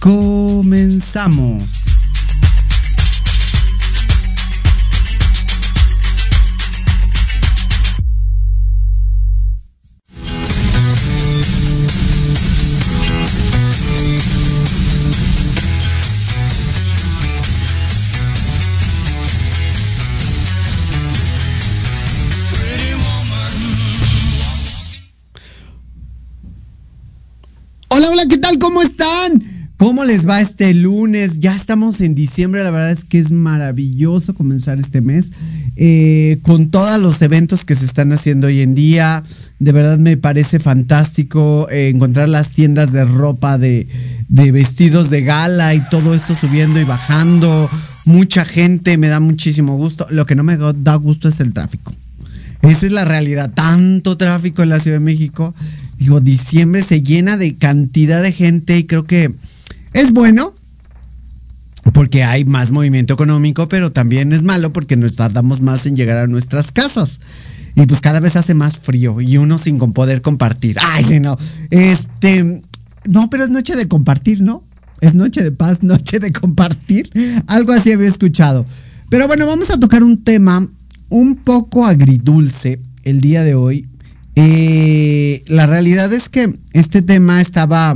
Comenzamos. Hola, hola, ¿qué tal? ¿Cómo están? ¿Cómo les va este lunes? Ya estamos en diciembre, la verdad es que es maravilloso comenzar este mes eh, con todos los eventos que se están haciendo hoy en día. De verdad me parece fantástico eh, encontrar las tiendas de ropa, de, de vestidos de gala y todo esto subiendo y bajando. Mucha gente, me da muchísimo gusto. Lo que no me da gusto es el tráfico. Esa es la realidad. Tanto tráfico en la Ciudad de México. Digo, diciembre se llena de cantidad de gente y creo que es bueno porque hay más movimiento económico, pero también es malo porque nos tardamos más en llegar a nuestras casas. Y pues cada vez hace más frío y uno sin poder compartir. Ay, sí, no. Este, no, pero es noche de compartir, ¿no? Es noche de paz, noche de compartir. Algo así había escuchado. Pero bueno, vamos a tocar un tema un poco agridulce el día de hoy eh, la realidad es que este tema estaba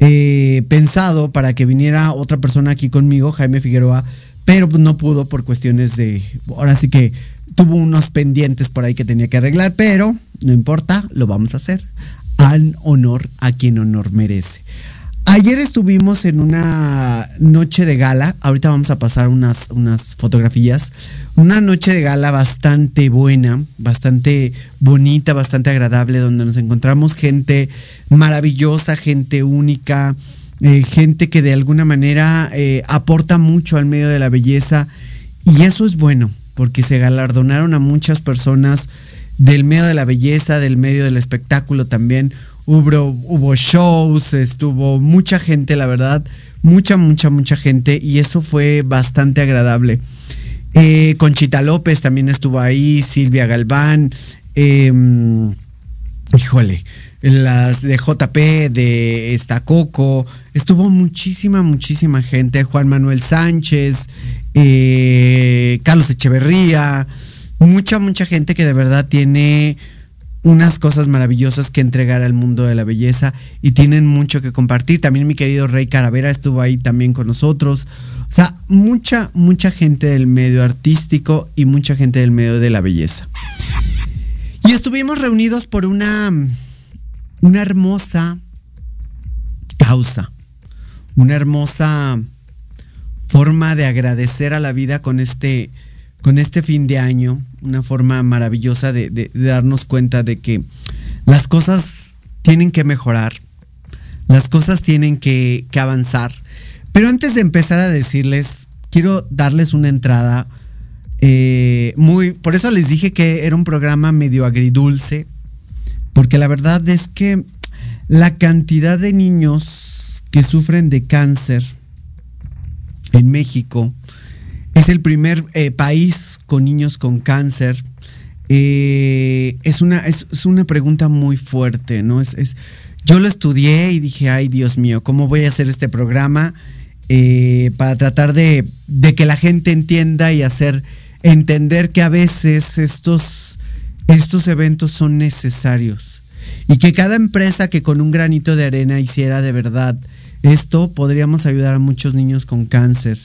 eh, pensado para que viniera otra persona aquí conmigo, Jaime Figueroa, pero no pudo por cuestiones de, ahora sí que tuvo unos pendientes por ahí que tenía que arreglar, pero no importa, lo vamos a hacer. Al honor a quien honor merece. Ayer estuvimos en una noche de gala, ahorita vamos a pasar unas, unas fotografías, una noche de gala bastante buena, bastante bonita, bastante agradable, donde nos encontramos gente maravillosa, gente única, eh, gente que de alguna manera eh, aporta mucho al medio de la belleza y eso es bueno, porque se galardonaron a muchas personas del medio de la belleza, del medio del espectáculo también hubo, hubo shows, estuvo mucha gente, la verdad, mucha, mucha, mucha gente y eso fue bastante agradable. Eh, Conchita López también estuvo ahí, Silvia Galván, em, híjole, las de JP, de Estacoco, estuvo muchísima, muchísima gente, Juan Manuel Sánchez, eh, Carlos Echeverría, mucha, mucha gente que de verdad tiene unas cosas maravillosas que entregar al mundo de la belleza y tienen mucho que compartir. También mi querido Rey Caravera estuvo ahí también con nosotros. O sea, mucha, mucha gente del medio artístico y mucha gente del medio de la belleza. Y estuvimos reunidos por una, una hermosa causa, una hermosa forma de agradecer a la vida con este con este fin de año, una forma maravillosa de, darnos cuenta de que las cosas tienen que mejorar, las cosas tienen que, avanzar. Pero antes de empezar a decirles, quiero darles una entrada eh, muy, por eso les dije que era un programa medio agridulce, porque la verdad es que la cantidad de niños que sufren de cáncer en México es el primer eh, país con niños con cáncer. Eh, es, una, es, una pregunta muy fuerte, ¿no? Es, yo lo estudié y dije, ay Dios mío, ¿cómo voy a hacer este programa eh, para tratar de, que la gente entienda y hacer entender que a veces estos, estos eventos son necesarios y que cada empresa que con un granito de arena hiciera de verdad esto, podríamos ayudar a muchos niños con cáncer.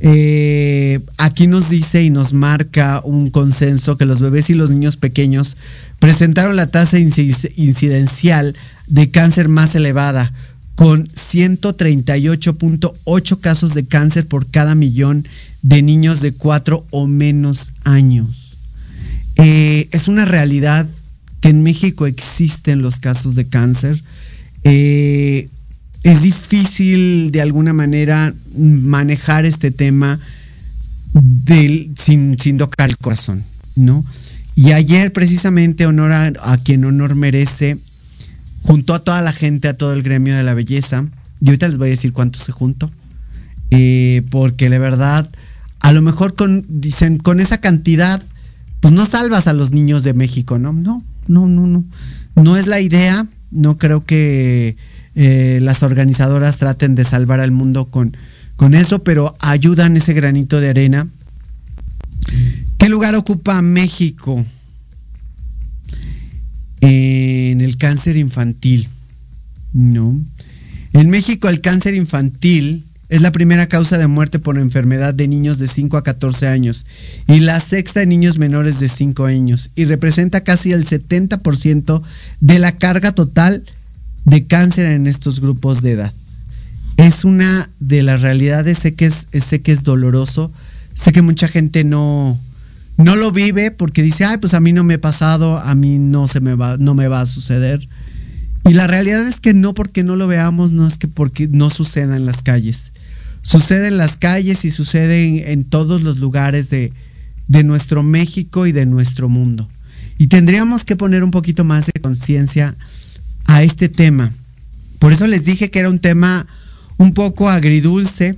Eh, aquí nos dice y nos marca un consenso que los bebés y los niños pequeños presentaron la tasa incidencial de cáncer más elevada, con 138.8 casos de cáncer por cada millón de niños de 4 o menos años. Eh, es una realidad que en México existen los casos de cáncer. Eh, es difícil de alguna manera manejar este tema del, sin, sin tocar el corazón, ¿no? Y ayer precisamente honor a, quien honor merece, junto a toda la gente, a todo el gremio de la belleza, y ahorita les voy a decir cuánto se juntó, eh, porque de verdad, a lo mejor con, dicen, con esa cantidad, pues no salvas a los niños de México, ¿no? No, no, no, no. No es la idea, no creo que eh, las organizadoras traten de salvar al mundo con, con eso, pero ayudan ese granito de arena. ¿Qué lugar ocupa México en el cáncer infantil? No. En México el cáncer infantil es la primera causa de muerte por enfermedad de niños de 5 a 14 años y la sexta en niños menores de 5 años y representa casi el 70% de la carga total de cáncer en estos grupos de edad. Es una de las realidades, sé que es, sé que es doloroso, sé que mucha gente no, no lo vive porque dice, ay, pues a mí no me ha pasado, a mí no se me va, no me va a suceder. Y la realidad es que no porque no lo veamos, no es que porque no suceda en las calles. Sucede en las calles y sucede en, todos los lugares de, de nuestro México y de nuestro mundo. Y tendríamos que poner un poquito más de conciencia a este tema. Por eso les dije que era un tema un poco agridulce,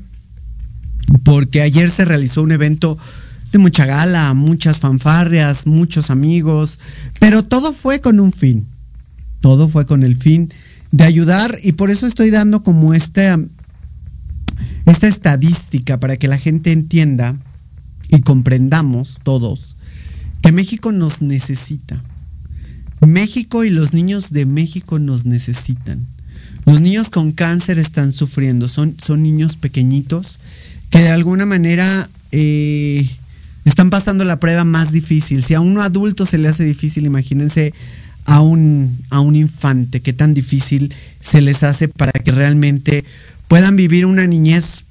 porque ayer se realizó un evento de mucha gala, muchas fanfarrias, muchos amigos, pero todo fue con un fin. Todo fue con el fin de ayudar y por eso estoy dando como esta, esta estadística para que la gente entienda y comprendamos todos que México nos necesita. México y los niños de México nos necesitan. Los niños con cáncer están sufriendo, son, son niños pequeñitos que de alguna manera eh, están pasando la prueba más difícil. Si a un adulto se le hace difícil, imagínense a un, a un infante, qué tan difícil se les hace para que realmente puedan vivir una niñez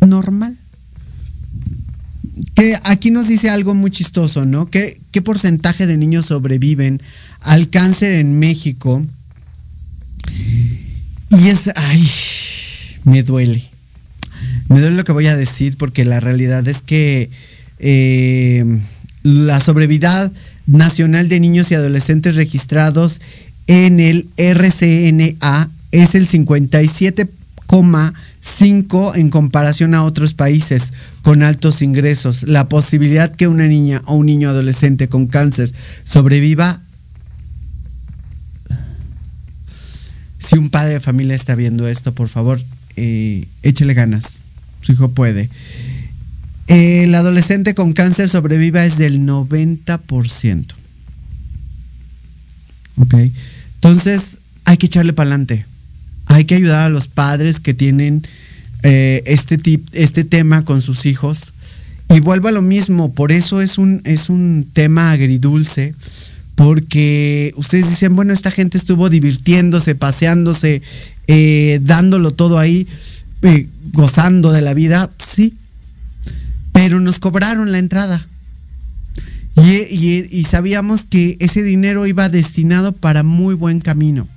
normal. Que aquí nos dice algo muy chistoso, ¿no? ¿Qué, ¿Qué porcentaje de niños sobreviven al cáncer en México? Y es, ay, me duele. Me duele lo que voy a decir porque la realidad es que eh, la sobrevida nacional de niños y adolescentes registrados en el RCNA es el 57,5 en comparación a otros países con altos ingresos. La posibilidad que una niña o un niño adolescente con cáncer sobreviva si un padre de familia está viendo esto, por favor, eh, échele ganas. Su hijo puede. El adolescente con cáncer sobreviva es del 90%. ¿Ok? Entonces, hay que echarle para adelante. Hay que ayudar a los padres que tienen eh, este, este tema con sus hijos. Y vuelvo a lo mismo, por eso es un, es un tema agridulce, porque ustedes dicen, bueno, esta gente estuvo divirtiéndose, paseándose, eh, dándolo todo ahí, eh, gozando de la vida, sí, pero nos cobraron la entrada. Y, sabíamos que ese dinero iba destinado para muy buen camino.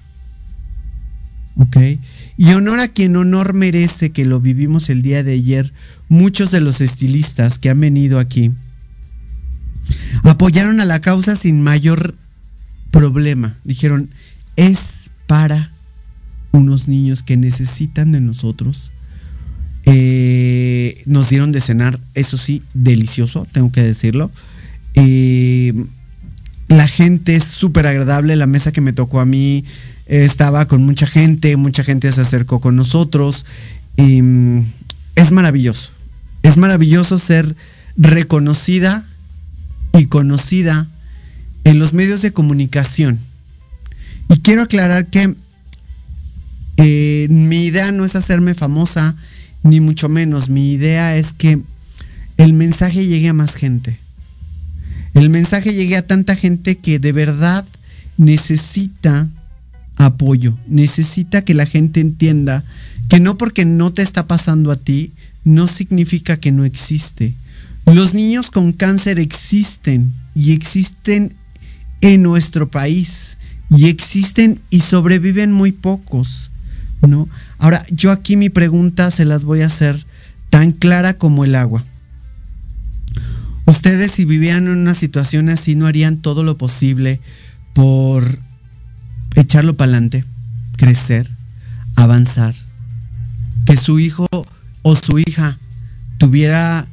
¿Ok? Y honor a quien honor merece, que lo vivimos el día de ayer, muchos de los estilistas que han venido aquí apoyaron a la causa sin mayor problema. Dijeron, es para unos niños que necesitan de nosotros eh, nos dieron de cenar, eso sí, delicioso, tengo que decirlo. Eh, la gente es súper agradable, la mesa que me tocó a mí eh, estaba con mucha gente, mucha gente se acercó con nosotros. Mm, es maravilloso, es maravilloso ser reconocida y conocida en los medios de comunicación. Y quiero aclarar que mi idea no es hacerme famosa, ni mucho menos. Mi idea es que el mensaje llegue a más gente. El mensaje llegue a tanta gente que de verdad necesita apoyo, necesita que la gente entienda que no porque no te está pasando a ti, no significa que no existe. Los niños con cáncer existen y existen en nuestro país y existen y sobreviven muy pocos. ¿No? Ahora, yo aquí mi pregunta se las voy a hacer tan clara como el agua. Ustedes si vivían en una situación así, ¿no harían todo lo posible por echarlo para adelante, crecer, avanzar? Que su hijo o su hija tuviera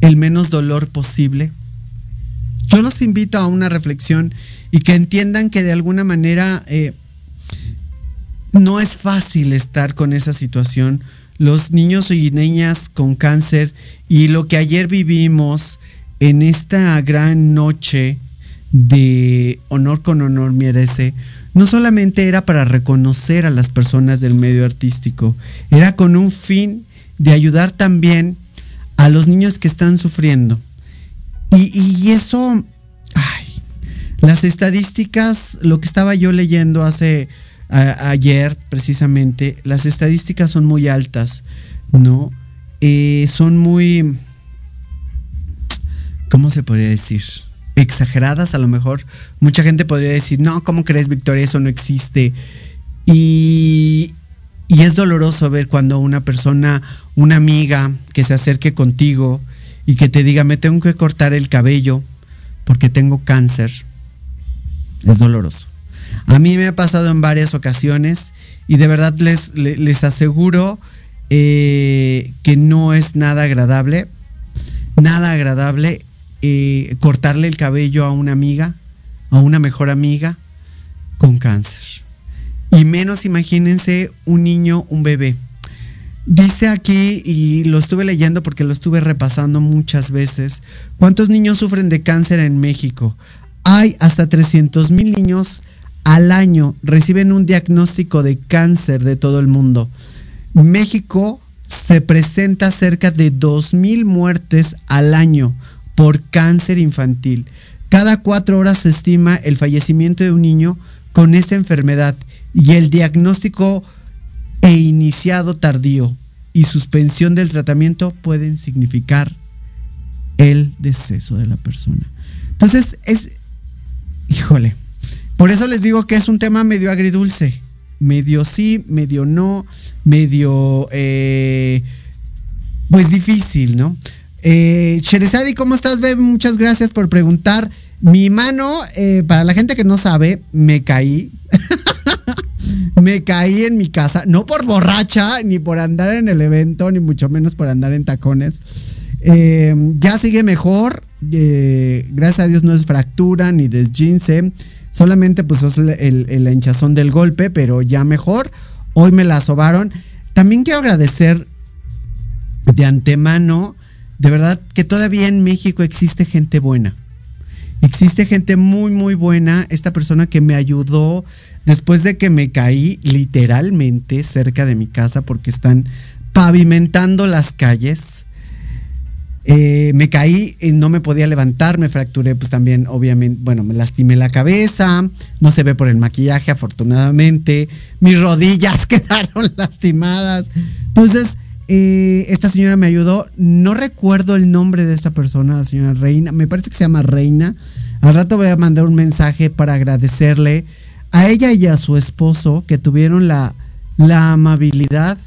el menos dolor posible. Yo los invito a una reflexión y que entiendan que de alguna manera eh, no es fácil estar con esa situación. Los niños y niñas con cáncer y lo que ayer vivimos en esta gran noche de honor con honor merece, no solamente era para reconocer a las personas del medio artístico, era con un fin de ayudar también a los niños que están sufriendo. Y, eso, ay, las estadísticas, lo que estaba yo leyendo hace ayer precisamente, las estadísticas son muy altas, ¿no? Eh, son muy, ¿cómo se podría decir? Exageradas a lo mejor. Mucha gente podría decir, no, ¿cómo crees, Victoria? Eso no existe. Y, y es doloroso ver cuando una persona, una amiga que se acerque contigo y que te diga, me tengo que cortar el cabello porque tengo cáncer. Es doloroso. A mí me ha pasado en varias ocasiones y de verdad les, les, aseguro eh, que no es nada agradable, nada agradable eh, cortarle el cabello a una amiga, a una mejor amiga con cáncer. Y menos imagínense un niño, un bebé. Dice aquí, y lo estuve leyendo porque lo estuve repasando muchas veces, ¿cuántos niños sufren de cáncer en México? Hay hasta 300 mil niños al año reciben un diagnóstico de cáncer de todo el mundo. México se presenta cerca de 2.000 muertes al año por cáncer infantil. Cada cuatro horas se estima el fallecimiento de un niño con esta enfermedad y el diagnóstico e iniciado tardío y suspensión del tratamiento pueden significar el deceso de la persona. Entonces es, híjole, por eso les digo que es un tema medio agridulce. Medio sí, medio no, medio eh, pues difícil, ¿no? Eh, ¿cómo estás, Beb? Muchas gracias por preguntar. Mi mano, eh, para la gente que no sabe, me caí. me caí en mi casa, no por borracha, ni por andar en el evento, ni mucho menos por andar en tacones. Eh, ya sigue mejor. gracias a Dios no es fractura ni desgince. Solamente pues es el, hinchazón del golpe, pero ya mejor. Hoy me la sobaron. También quiero agradecer de antemano, de verdad, que todavía en México existe gente buena. Existe gente muy, muy buena. Esta persona que me ayudó después de que me caí literalmente cerca de mi casa porque están pavimentando las calles. Eh, me caí no me podía levantar, me fracturé pues también obviamente, bueno, me lastimé la cabeza, no se ve por el maquillaje afortunadamente, mis rodillas quedaron lastimadas. Entonces, eh, esta señora me ayudó, no recuerdo el nombre de esta persona, la señora Reina, me parece que se llama Reina. Al rato voy a mandar un mensaje para agradecerle a ella y a su esposo que tuvieron la amabilidad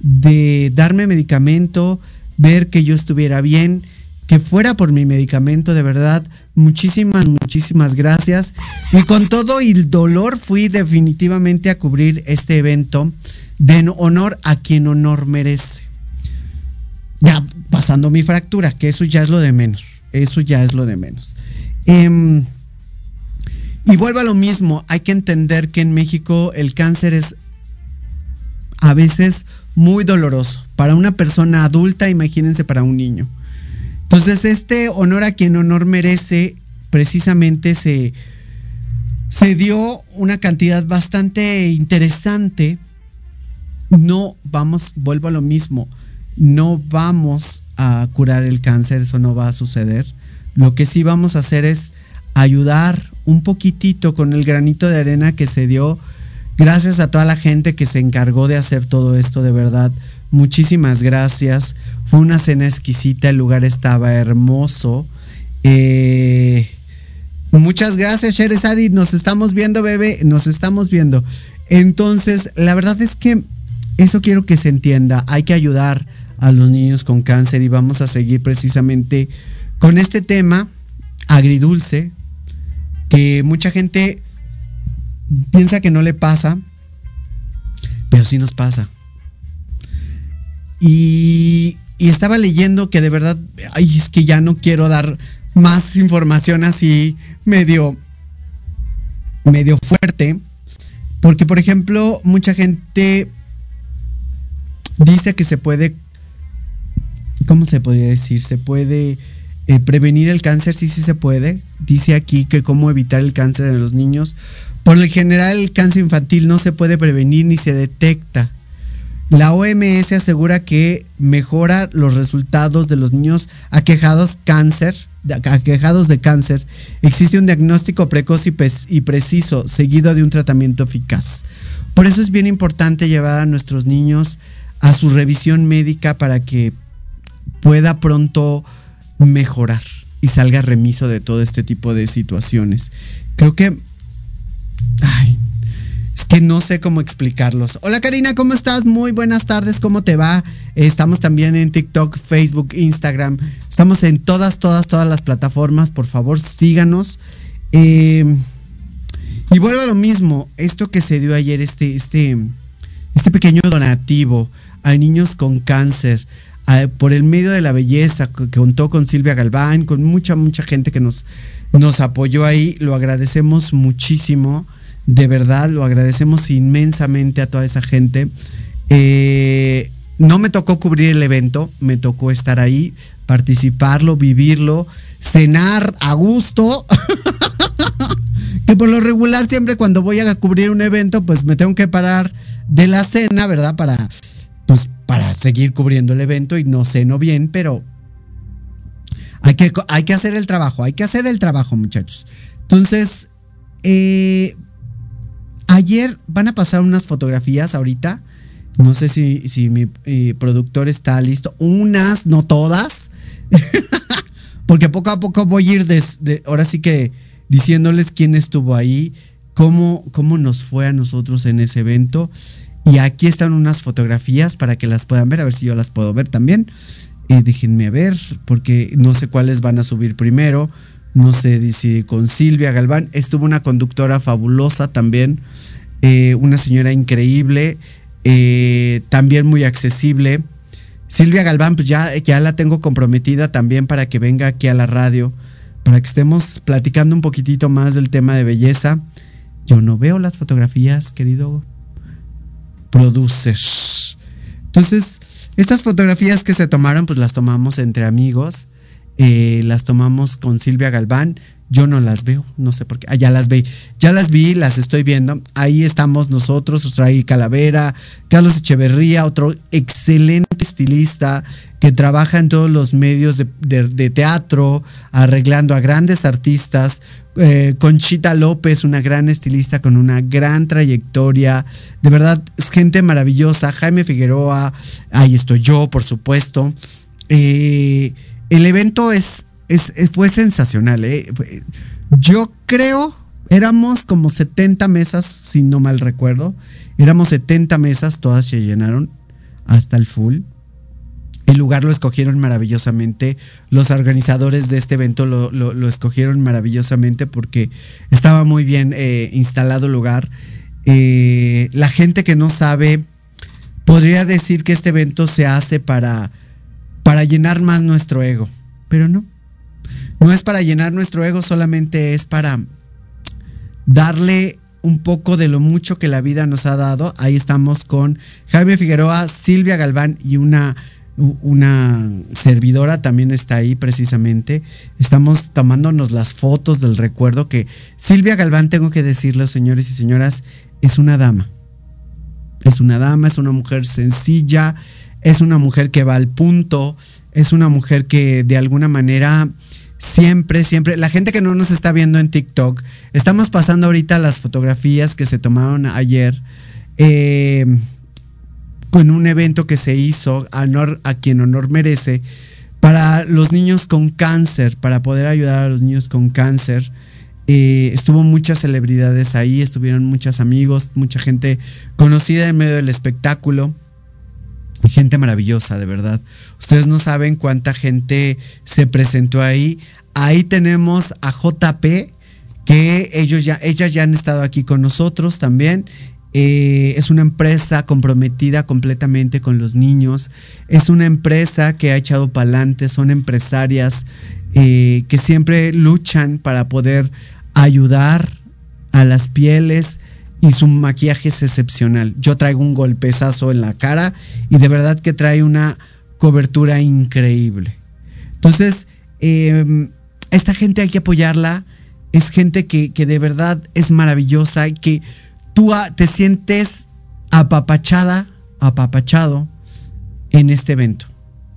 de darme medicamento, ver que yo estuviera bien, que fuera por mi medicamento, de verdad, muchísimas, muchísimas gracias. Y con todo el dolor fui definitivamente a cubrir este evento de honor a quien honor merece. Ya pasando mi fractura, que eso ya es lo de menos, eso ya es lo de menos. Em, y vuelvo a lo mismo, hay que entender que en México el cáncer es a veces muy doloroso. Para una persona adulta, imagínense para un niño. Entonces, este honor a quien honor merece, precisamente se, se dio una cantidad bastante interesante. No vamos, vuelvo a lo mismo, no vamos a curar el cáncer, eso no va a suceder. Lo que sí vamos a hacer es ayudar un poquitito con el granito de arena que se dio Gracias a toda la gente que se encargó de hacer todo esto, de verdad. Muchísimas gracias. Fue una cena exquisita, el lugar estaba hermoso. Eh, muchas gracias, Sherezadi. Nos estamos viendo, bebé. Nos estamos viendo. Entonces, la verdad es que eso quiero que se entienda. Hay que ayudar a los niños con cáncer y vamos a seguir precisamente con este tema agridulce que mucha gente piensa que no le pasa, pero sí nos pasa. Y, estaba leyendo que de verdad, ay, es que ya no quiero dar más información así medio medio fuerte, porque por ejemplo, mucha gente dice que se puede ¿cómo se podría decir? Se puede eh, prevenir el cáncer, sí, sí se puede. Dice aquí que cómo evitar el cáncer en los niños. Por lo general, el cáncer infantil no se puede prevenir ni se detecta. La OMS asegura que mejora los resultados de los niños aquejados de cáncer. Existe un diagnóstico precoz y, y preciso, seguido de un tratamiento eficaz. Por eso es bien importante llevar a nuestros niños a su revisión médica para que pueda pronto mejorar y salga remiso de todo este tipo de situaciones. Creo que... Ay, es que no sé cómo explicarlos. Hola Karina, ¿cómo estás? Muy buenas tardes, ¿cómo te va? Estamos también en TikTok, Facebook, Instagram. Estamos en todas, todas, todas las plataformas. Por favor, síganos. Eh, y vuelvo a lo mismo. Esto que se dio ayer, este, este, este pequeño donativo a niños con cáncer, por el medio de la belleza, que contó con Silvia Galván, con mucha, mucha gente que nos, nos apoyó ahí. Lo agradecemos muchísimo, de verdad, lo agradecemos inmensamente a toda esa gente. Eh, no me tocó cubrir el evento, me tocó estar ahí, participarlo, vivirlo, cenar a gusto. que por lo regular siempre cuando voy a cubrir un evento, pues me tengo que parar de la cena, ¿verdad? Para pues para seguir cubriendo el evento y no ceno bien, pero hay que, hay que hacer el trabajo, hay que hacer el trabajo, muchachos. Entonces, eh, ayer van a pasar unas fotografías ahorita. No sé si, si mi eh, productor está listo. Unas, no todas. Porque poco a poco voy a ir de, ahora sí que diciéndoles quién estuvo ahí, cómo, cómo nos fue a nosotros en ese evento. Y aquí están unas fotografías para que las puedan ver, a ver si yo las puedo ver también. Eh, déjenme ver, porque no sé cuáles van a subir primero. No sé si con Silvia Galván. Estuvo una conductora fabulosa también. Eh, una señora increíble. Eh, también muy accesible. Silvia Galván, pues ya, ya la tengo comprometida también para que venga aquí a la radio. Para que estemos platicando un poquitito más del tema de belleza. Yo no veo las fotografías, querido produces. Entonces, estas fotografías que se tomaron, pues las tomamos entre amigos. Eh, las tomamos con Silvia Galván. Yo no las veo, no sé por qué. Ah, ya las vi, ya las vi, las estoy viendo. Ahí estamos nosotros, Ray Calavera, Carlos Echeverría, otro excelente estilista que trabaja en todos los medios de teatro, arreglando a grandes artistas, eh, Conchita López, una gran estilista con una gran trayectoria. De verdad, es gente maravillosa. Jaime Figueroa, ahí estoy yo, por supuesto. Eh, el evento es, fue sensacional. Eh. Yo creo, éramos como 70 mesas, si no mal recuerdo. Éramos 70 mesas, todas se llenaron hasta el full. El lugar lo escogieron maravillosamente. Los organizadores de este evento lo, escogieron maravillosamente porque estaba muy bien eh, instalado el lugar. Eh, la gente que no sabe podría decir que este evento se hace para, para llenar más nuestro ego, pero no. No es para llenar nuestro ego, solamente es para darle un poco de lo mucho que la vida nos ha dado. Ahí estamos con Jaime Figueroa, Silvia Galván y una una servidora también está ahí precisamente. Estamos tomándonos las fotos del recuerdo que Silvia Galván, tengo que decirlo, señores y señoras, es una dama. Es una dama, es una mujer sencilla, es una mujer que va al punto, es una mujer que de alguna manera siempre, siempre, la gente que no nos está viendo en TikTok, estamos pasando ahorita las fotografías que se tomaron ayer. Eh, con un evento que se hizo, honor, a quien honor merece, para los niños con cáncer, para poder ayudar a los niños con cáncer. Eh, estuvo muchas celebridades ahí, estuvieron muchos amigos, mucha gente conocida en medio del espectáculo. Gente maravillosa, de verdad. Ustedes no saben cuánta gente se presentó ahí. Ahí tenemos a JP, que ellos ya, ellas ya han estado aquí con nosotros también. Eh, es una empresa comprometida completamente con los niños. Es una empresa que ha echado para adelante. Son empresarias eh, que siempre luchan para poder ayudar a las pieles y su maquillaje es excepcional. Yo traigo un golpezazo en la cara y de verdad que trae una cobertura increíble. Entonces, em, esta gente hay que apoyarla. Es gente que, que de verdad es maravillosa y que tú te sientes apapachada, apapachado en este evento.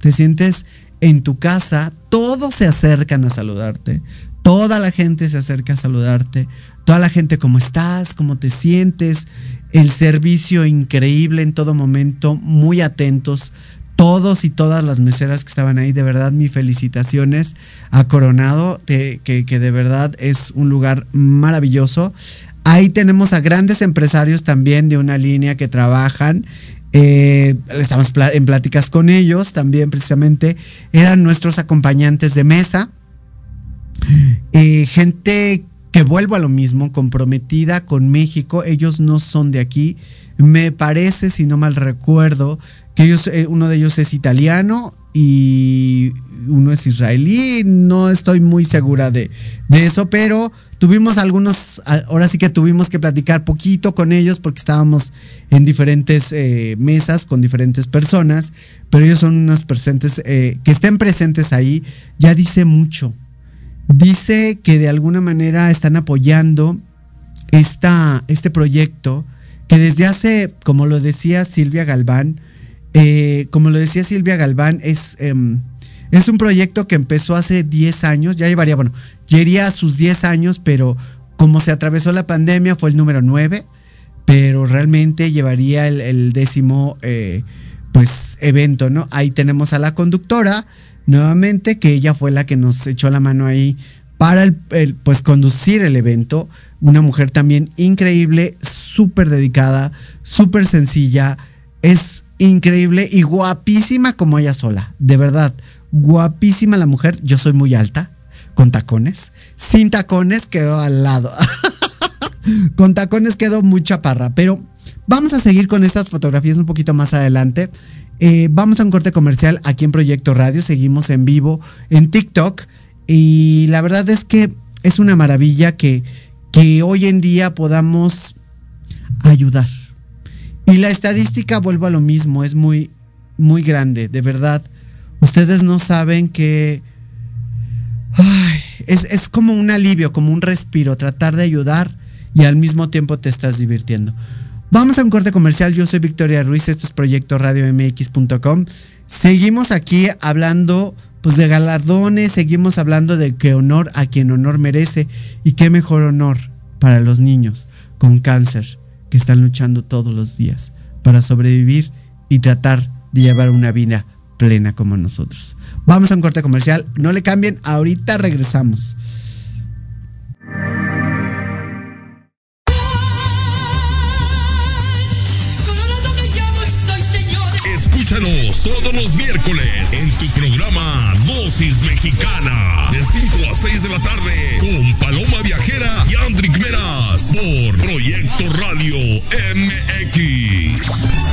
Te sientes en tu casa, todos se acercan a saludarte, toda la gente se acerca a saludarte, toda la gente cómo estás, cómo te sientes, el servicio increíble en todo momento, muy atentos. Todos y todas las meseras que estaban ahí, de verdad, mis felicitaciones a Coronado, que, que de verdad es un lugar maravilloso. Ahí tenemos a grandes empresarios también de una línea que trabajan. Eh, estamos en pláticas con ellos también precisamente. Eran nuestros acompañantes de mesa. Eh, gente que vuelvo a lo mismo, comprometida con México. Ellos no son de aquí. Me parece, si no mal recuerdo, que ellos, eh, uno de ellos es italiano y uno es israelí. No estoy muy segura de, de eso, pero Tuvimos algunos, ahora sí que tuvimos que platicar poquito con ellos porque estábamos en diferentes eh, mesas con diferentes personas, pero ellos son unos presentes, eh, que estén presentes ahí, ya dice mucho. Dice que de alguna manera están apoyando esta, este proyecto que desde hace, como lo decía Silvia Galván, eh, como lo decía Silvia Galván, es, em, es un proyecto que empezó hace 10 años, ya llevaría, bueno, Llegaría a sus 10 años, pero como se atravesó la pandemia fue el número 9, pero realmente llevaría el, décimo eh, pues evento, ¿no? Ahí tenemos a la conductora nuevamente, que ella fue la que nos echó la mano ahí para el, pues conducir el evento. Una mujer también increíble, súper dedicada, súper sencilla, es increíble y guapísima como ella sola, de verdad, guapísima la mujer, yo soy muy alta, con tacones. Sin tacones quedó al lado. con tacones quedó muy chaparra. Pero vamos a seguir con estas fotografías un poquito más adelante. Eh, vamos a un corte comercial aquí en Proyecto Radio. Seguimos en vivo en TikTok. Y la verdad es que es una maravilla que, que hoy en día podamos ayudar. Y la estadística, vuelvo a lo mismo, es muy, muy grande, de verdad. Ustedes no saben que es, como un alivio, como un respiro, tratar de ayudar y al mismo tiempo te estás divirtiendo. Vamos a un corte comercial. Yo soy Victoria Ruiz, esto es Proyecto Radio MX.com. Seguimos aquí hablando pues de galardones, seguimos hablando de que honor a quien honor merece y qué mejor honor para los niños con cáncer que están luchando todos los días para sobrevivir y tratar de llevar una vida plena como nosotros. Vamos a un corte comercial. No le cambien, ahorita regresamos. Escúchanos todos los miércoles en tu programa Dosis Mexicana de 5 a 6 de la tarde con Paloma Viajera y Andrick Meras por Proyecto Radio MX.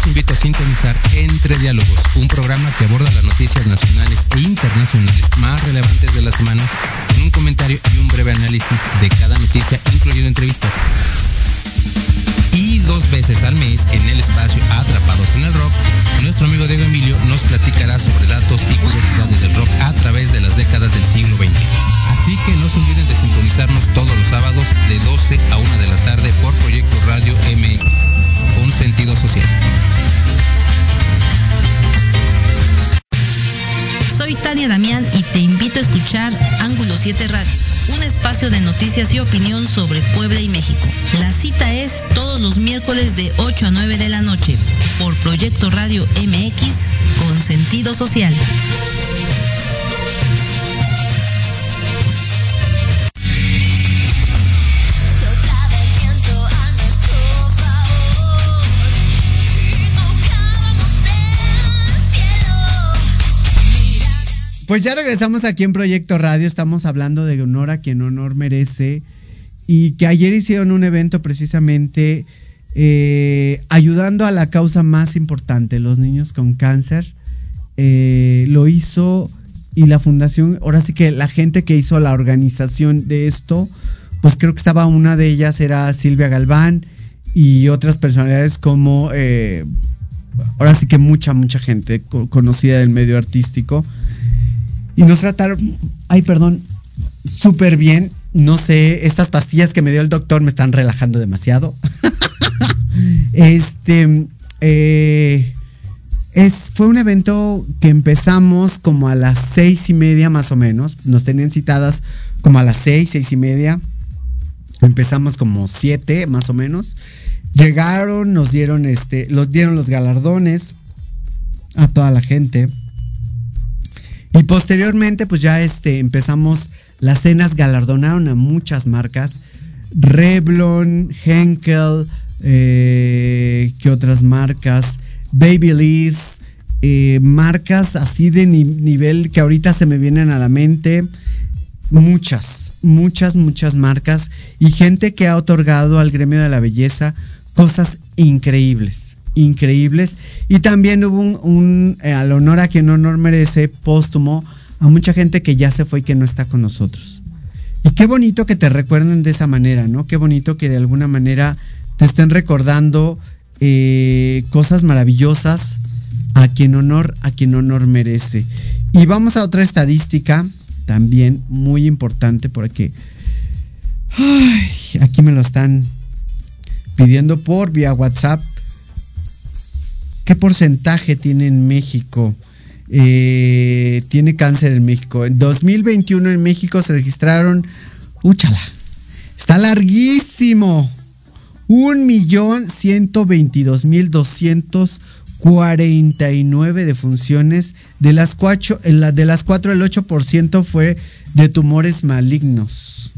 Los invito a sintonizar Entre Diálogos, un programa que aborda las noticias nacionales e internacionales más relevantes de la semana, con un comentario y un breve análisis de cada noticia, incluyendo entrevistas. Y dos veces al mes, en el espacio Atrapados en el Rock, nuestro amigo Diego Emilio nos platicará sobre datos y curiosidades del rock a través de las décadas del siglo XX. Así que no se olviden de sintonizarnos todos los sábados de 12 a 1 de la tarde por Proyecto Radio MX, con sentido social. Soy Tania Damián y te invito a escuchar Ángulo 7 Radio, un espacio de noticias y opinión sobre Puebla y México. La cita es todos los miércoles de 8 a 9 de la noche por Proyecto Radio MX con sentido social. Pues ya regresamos aquí en Proyecto Radio, estamos hablando de honor a quien honor merece y que ayer hicieron un evento precisamente eh, ayudando a la causa más importante, los niños con cáncer. Eh, lo hizo y la fundación, ahora sí que la gente que hizo la organización de esto, pues creo que estaba una de ellas, era Silvia Galván y otras personalidades como, eh, ahora sí que mucha, mucha gente conocida del medio artístico. Y nos trataron, ay, perdón, súper bien. No sé, estas pastillas que me dio el doctor me están relajando demasiado. este, eh, es, fue un evento que empezamos como a las seis y media más o menos. Nos tenían citadas como a las seis, seis y media. Empezamos como siete más o menos. Llegaron, nos dieron este, los dieron los galardones a toda la gente. Y posteriormente, pues ya este, empezamos, las cenas galardonaron a muchas marcas. Revlon, Henkel, eh, ¿qué otras marcas? Babyliss, eh, marcas así de ni nivel que ahorita se me vienen a la mente. Muchas, muchas, muchas marcas. Y gente que ha otorgado al gremio de la belleza cosas increíbles increíbles. Y también hubo un, eh, al honor a quien honor merece, póstumo, a mucha gente que ya se fue y que no está con nosotros. Y qué bonito que te recuerden de esa manera, ¿no? Qué bonito que de alguna manera te estén recordando eh, cosas maravillosas a quien honor, a quien honor merece. Y vamos a otra estadística también muy importante porque aquí me lo están pidiendo por vía WhatsApp. ¿Qué porcentaje tiene en México? Eh, tiene cáncer en México. En 2021 en México se registraron, úchala, está larguísimo. Un millón ciento veintidós mil doscientos cuarenta y nueve defunciones. De las, cuatro, de las cuatro, el 8% fue de tumores malignos.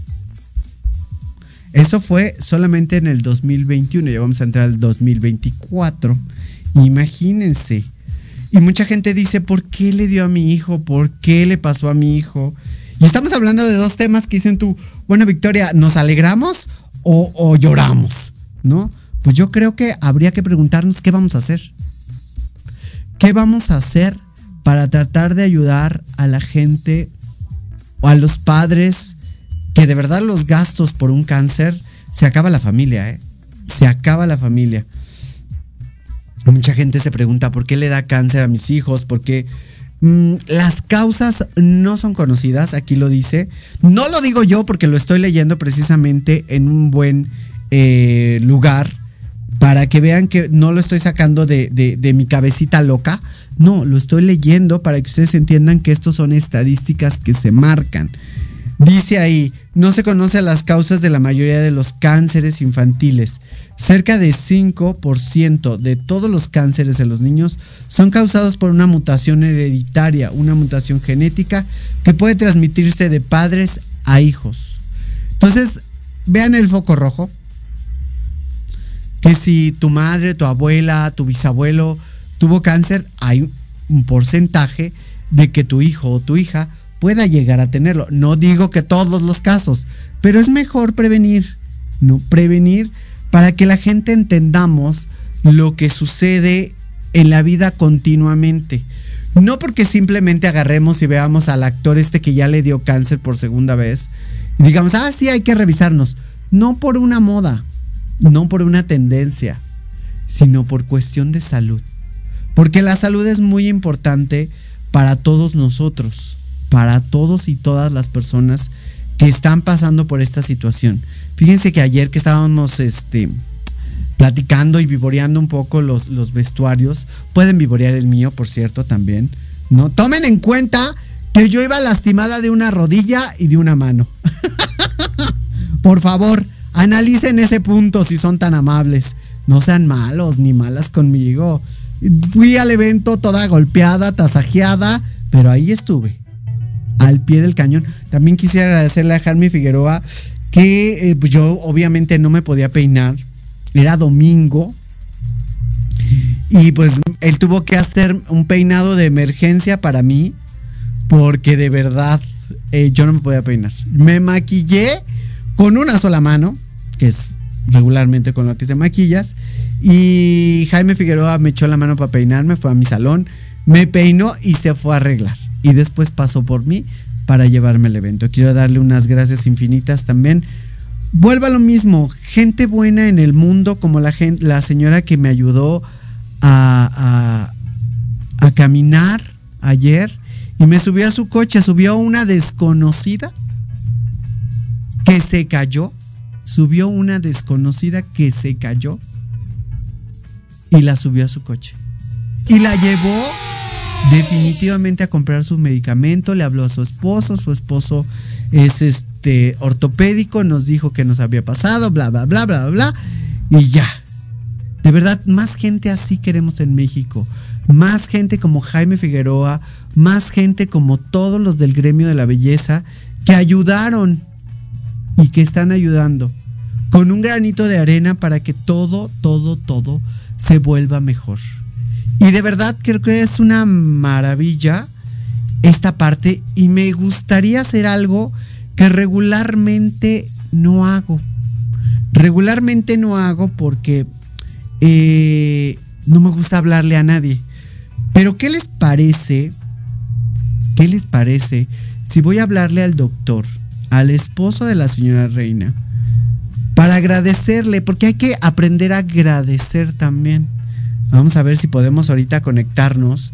Eso fue solamente en el 2021. Ya vamos a entrar al 2024. Imagínense. Y mucha gente dice, ¿por qué le dio a mi hijo? ¿Por qué le pasó a mi hijo? Y estamos hablando de dos temas que dicen tú, bueno, Victoria, ¿nos alegramos o, lloramos? ¿No? Pues yo creo que habría que preguntarnos qué vamos a hacer. ¿Qué vamos a hacer para tratar de ayudar a la gente o a los padres que de verdad los gastos por un cáncer se acaba la familia, ¿eh? Se acaba la familia. Mucha gente se pregunta por qué le da cáncer a mis hijos, porque mm, las causas no son conocidas, aquí lo dice. No lo digo yo porque lo estoy leyendo precisamente en un buen eh, lugar para que vean que no lo estoy sacando de, de, mi cabecita loca. No, lo estoy leyendo para que ustedes entiendan que estos son estadísticas que se marcan. Dice ahí, no se conocen las causas de la mayoría de los cánceres infantiles. Cerca de 5% de todos los cánceres de los niños son causados por una mutación hereditaria, una mutación genética que puede transmitirse de padres a hijos. Entonces, vean el foco rojo. Que si tu madre, tu abuela, tu bisabuelo tuvo cáncer, hay un porcentaje de que tu hijo o tu hija pueda llegar a tenerlo. No digo que todos los casos, pero es mejor prevenir, no prevenir para que la gente entendamos lo que sucede en la vida continuamente. No porque simplemente agarremos y veamos al actor este que ya le dio cáncer por segunda vez y digamos, ah, sí, hay que revisarnos. No por una moda, no por una tendencia, sino por cuestión de salud. Porque la salud es muy importante para todos nosotros, para todos y todas las personas que están pasando por esta situación. Fíjense que ayer que estábamos este, platicando y vivoreando un poco los, los vestuarios, pueden vivorear el mío, por cierto, también. ¿no? Tomen en cuenta que yo iba lastimada de una rodilla y de una mano. por favor, analicen ese punto si son tan amables. No sean malos ni malas conmigo. Fui al evento toda golpeada, tasajeada, pero ahí estuve, al pie del cañón. También quisiera agradecerle a Jaime Figueroa que eh, pues yo obviamente no me podía peinar. Era domingo. Y pues él tuvo que hacer un peinado de emergencia para mí. Porque de verdad eh, yo no me podía peinar. Me maquillé con una sola mano, que es regularmente con lo que te maquillas. Y Jaime Figueroa me echó la mano para peinarme, fue a mi salón, me peinó y se fue a arreglar. Y después pasó por mí para llevarme al evento. Quiero darle unas gracias infinitas también. Vuelva a lo mismo, gente buena en el mundo, como la, la señora que me ayudó a, a caminar ayer y me subió a su coche, subió una desconocida que se cayó, subió una desconocida que se cayó y la subió a su coche. Y la llevó definitivamente a comprar su medicamento, le habló a su esposo, su esposo es este ortopédico, nos dijo que nos había pasado, bla, bla, bla, bla, bla, y ya. De verdad, más gente así queremos en México. Más gente como Jaime Figueroa, más gente como todos los del gremio de la belleza que ayudaron y que están ayudando con un granito de arena para que todo, todo, todo se vuelva mejor. Y de verdad creo que es una maravilla esta parte y me gustaría hacer algo que regularmente no hago. Regularmente no hago porque eh, no me gusta hablarle a nadie. Pero ¿qué les parece? ¿Qué les parece si voy a hablarle al doctor, al esposo de la señora Reina? para agradecerle, porque hay que aprender a agradecer también. Vamos a ver si podemos ahorita conectarnos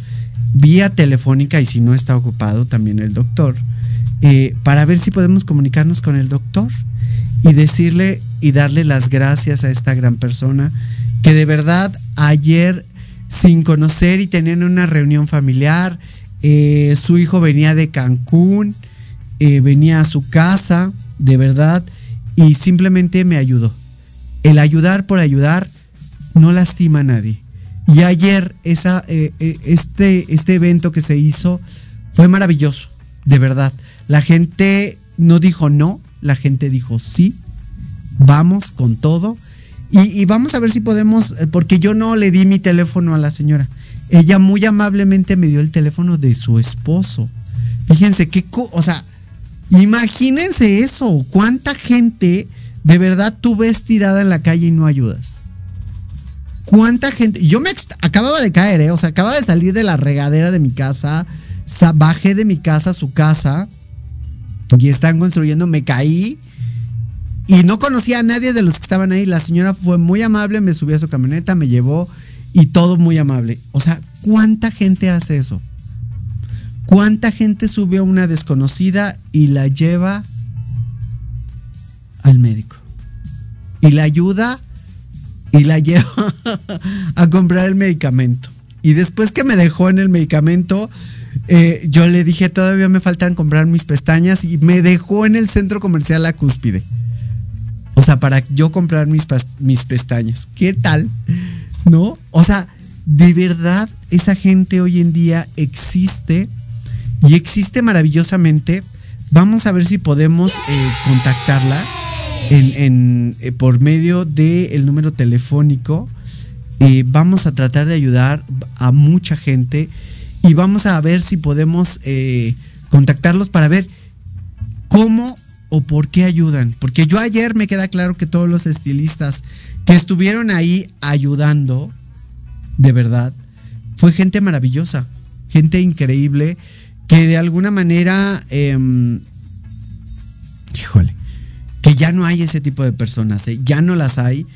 vía telefónica y si no está ocupado también el doctor, eh, para ver si podemos comunicarnos con el doctor y decirle y darle las gracias a esta gran persona que de verdad ayer sin conocer y teniendo una reunión familiar, eh, su hijo venía de Cancún, eh, venía a su casa, de verdad, y simplemente me ayudó. El ayudar por ayudar no lastima a nadie. Y ayer esa, eh, eh, este, este evento que se hizo fue maravilloso, de verdad. La gente no dijo no, la gente dijo sí, vamos con todo. Y, y, vamos a ver si podemos, eh, porque yo no le di mi teléfono a la señora. Ella muy amablemente me dio el teléfono de su esposo. Fíjense qué, o sea, Imagínense eso, cuánta gente de verdad tú ves tirada en la calle y no ayudas. ¿Cuánta gente? Yo me acababa de caer, ¿eh? O sea, acababa de salir de la regadera de mi casa, bajé de mi casa a su casa y están construyendo, me caí y no conocía a nadie de los que estaban ahí. La señora fue muy amable, me subió a su camioneta, me llevó y todo muy amable. O sea, ¿cuánta gente hace eso? ¿Cuánta gente sube a una desconocida y la lleva al médico? Y la ayuda y la lleva a comprar el medicamento. Y después que me dejó en el medicamento, Eh, yo le dije, todavía me faltan comprar mis pestañas y me dejó en el centro comercial La Cúspide. O sea, para yo comprar mis, mis pestañas. ¿Qué tal? ¿No? O sea, de verdad, esa gente hoy en día existe y existe maravillosamente. Vamos a ver si podemos eh, contactarla en, eh, por medio del número telefónico. vamos a tratar de ayudar a mucha gente y vamos a ver si podemos eh, contactarlos para ver cómo o por qué ayudan. Porque yo ayer me queda claro que todos los estilistas que estuvieron ahí ayudando, de verdad, fue gente maravillosa, gente increíble, que de alguna manera, em, híjole, que ya no hay ese tipo de personas, ¿eh? ya no las hay.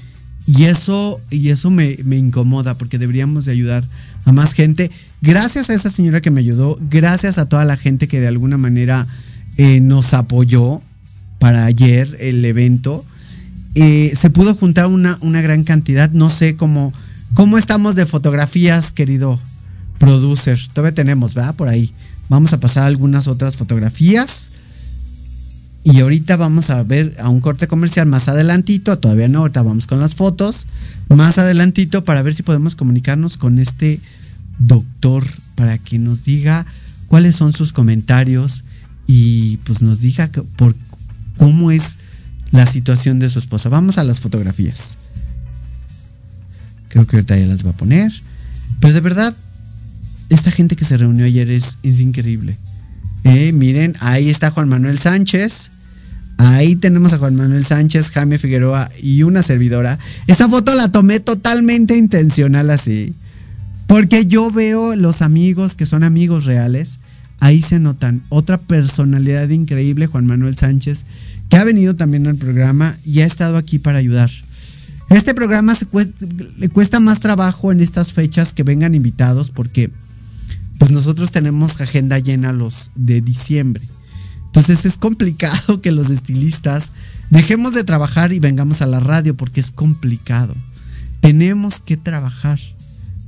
Y eso, y eso me, incomoda porque deberíamos de ayudar a más gente. Gracias a esa señora que me ayudó, gracias a toda la gente que de alguna manera eh, nos apoyó para ayer el evento. Eh, se pudo juntar una, una, gran cantidad. No sé cómo, cómo estamos de fotografías, querido producer. Todavía tenemos, ¿verdad? Por ahí. Vamos a pasar algunas otras fotografías. Y ahorita vamos a ver a un corte comercial más adelantito. Todavía no, ahorita vamos con las fotos. Más adelantito para ver si podemos comunicarnos con este doctor para que nos diga cuáles son sus comentarios y pues nos diga por cómo es la situación de su esposa. Vamos a las fotografías. Creo que ahorita ya las va a poner. Pero de verdad, esta gente que se reunió ayer es, increíble. Eh, miren, ahí está Juan Manuel Sánchez. Ahí tenemos a Juan Manuel Sánchez, Jaime Figueroa y una servidora. Esa foto la tomé totalmente intencional así. Porque yo veo los amigos que son amigos reales, ahí se notan. Otra personalidad increíble, Juan Manuel Sánchez, que ha venido también al programa y ha estado aquí para ayudar. Este programa le cuesta más trabajo en estas fechas que vengan invitados porque pues nosotros tenemos agenda llena los de diciembre. Entonces es complicado que los estilistas dejemos de trabajar y vengamos a la radio porque es complicado. Tenemos que trabajar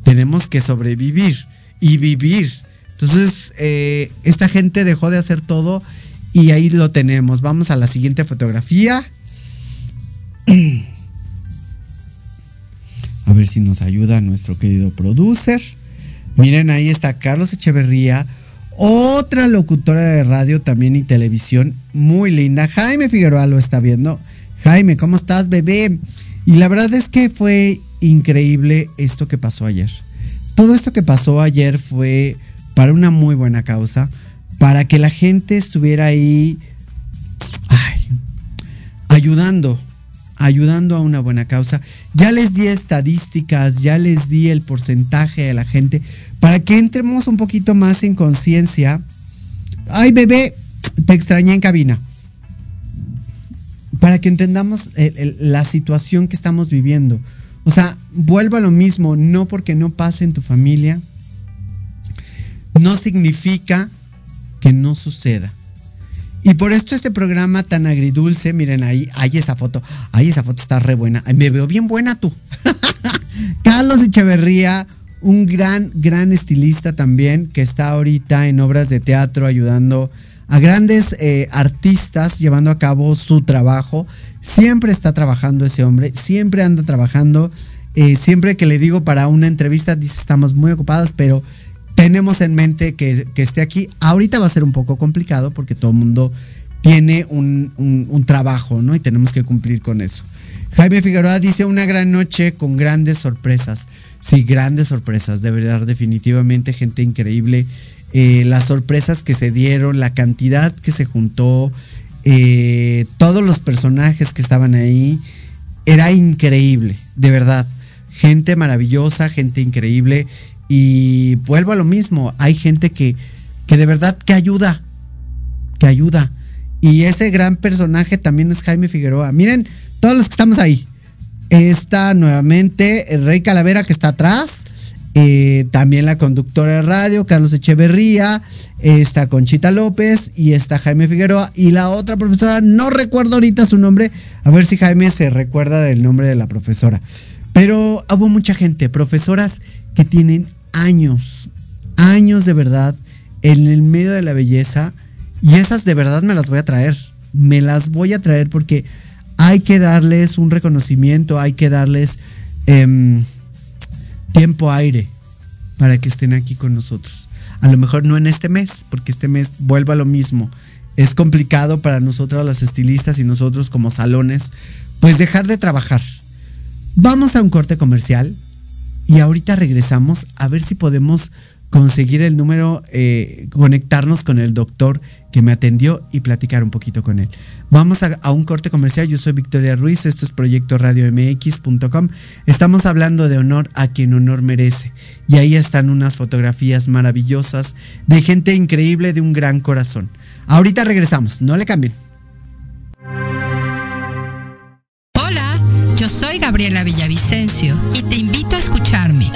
tenemos que sobrevivir y vivir. Entonces, eh, esta gente dejó de hacer todo y ahí lo tenemos. Vamos a la siguiente fotografía. A ver si nos ayuda nuestro querido producer. Miren, ahí está Carlos Echeverría, otra locutora de radio también y televisión, muy linda. Jaime Figueroa lo está viendo. Jaime, ¿cómo estás, bebé? Y la verdad es que fue increíble esto que pasó ayer. Todo esto que pasó ayer fue para una muy buena causa, para que la gente estuviera ahí ayudando, ayudando a una buena causa. Ya les di estadísticas, ya les di el porcentaje de la gente, para que entremos un poquito más en conciencia. Ay, bebé, te extrañé en cabina para que entendamos la situación que estamos viviendo. O sea, vuelvo a lo mismo, no porque no pase en tu familia, no significa que no suceda. Y por esto este programa tan agridulce, miren ahí, ahí esa foto, ahí esa foto está re buena. Me veo bien buena tú. Carlos Echeverría, un gran, gran estilista también, que está ahorita en obras de teatro ayudando a grandes eh, artistas llevando a cabo su trabajo. Siempre está trabajando ese hombre, siempre anda trabajando. Eh, siempre que le digo para una entrevista, dice estamos muy ocupadas, pero tenemos en mente que, esté aquí. Ahorita va a ser un poco complicado porque todo el mundo tiene un, un, trabajo, ¿no? Y tenemos que cumplir con eso. Jaime Figueroa dice una gran noche con grandes sorpresas. Sí, grandes sorpresas, de verdad, definitivamente gente increíble. Eh, las sorpresas que se dieron, la cantidad que se juntó, eh, todos los personajes que estaban ahí, era increíble, de verdad. Gente maravillosa, gente increíble. Y vuelvo a lo mismo, hay gente que, que de verdad que ayuda, que ayuda. Y ese gran personaje también es Jaime Figueroa. Miren, todos los que estamos ahí. Está nuevamente el Rey Calavera que está atrás. Eh, también la conductora de radio, Carlos Echeverría, está Conchita López y está Jaime Figueroa. Y la otra profesora, no recuerdo ahorita su nombre, a ver si Jaime se recuerda del nombre de la profesora. Pero hubo mucha gente, profesoras que tienen años, años de verdad en el medio de la belleza. Y esas de verdad me las voy a traer. Me las voy a traer porque hay que darles un reconocimiento, hay que darles em, tiempo aire para que estén aquí con nosotros. A lo mejor no en este mes, porque este mes vuelvo a lo mismo. Es complicado para nosotros las estilistas y nosotros como salones, pues dejar de trabajar. Vamos a un corte comercial y ahorita regresamos a ver si podemos conseguir el número, eh, conectarnos con el doctor que me atendió y platicar un poquito con él. Vamos a, un corte comercial. Yo soy Victoria Ruiz, esto es Proyecto Radio MX.com. Estamos hablando de honor a quien honor merece. Y ahí están unas fotografías maravillosas de gente increíble de un gran corazón. Ahorita regresamos, no le cambien. Hola, yo soy Gabriela Villavicencio y te invito a escucharme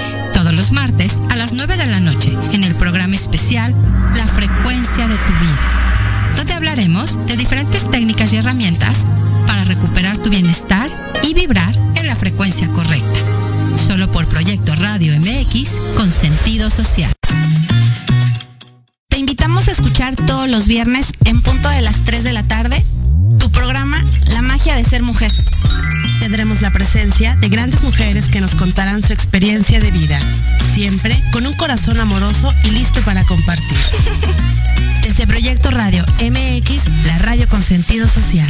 los martes a las 9 de la noche en el programa especial La frecuencia de tu vida, donde hablaremos de diferentes técnicas y herramientas para recuperar tu bienestar y vibrar en la frecuencia correcta. Solo por Proyecto Radio MX con sentido social. Te invitamos a escuchar todos los viernes en punto de las 3 de la tarde programa La magia de ser mujer tendremos la presencia de grandes mujeres que nos contarán su experiencia de vida, siempre con un corazón amoroso y listo para compartir. Desde Proyecto Radio MX, la radio con sentido social.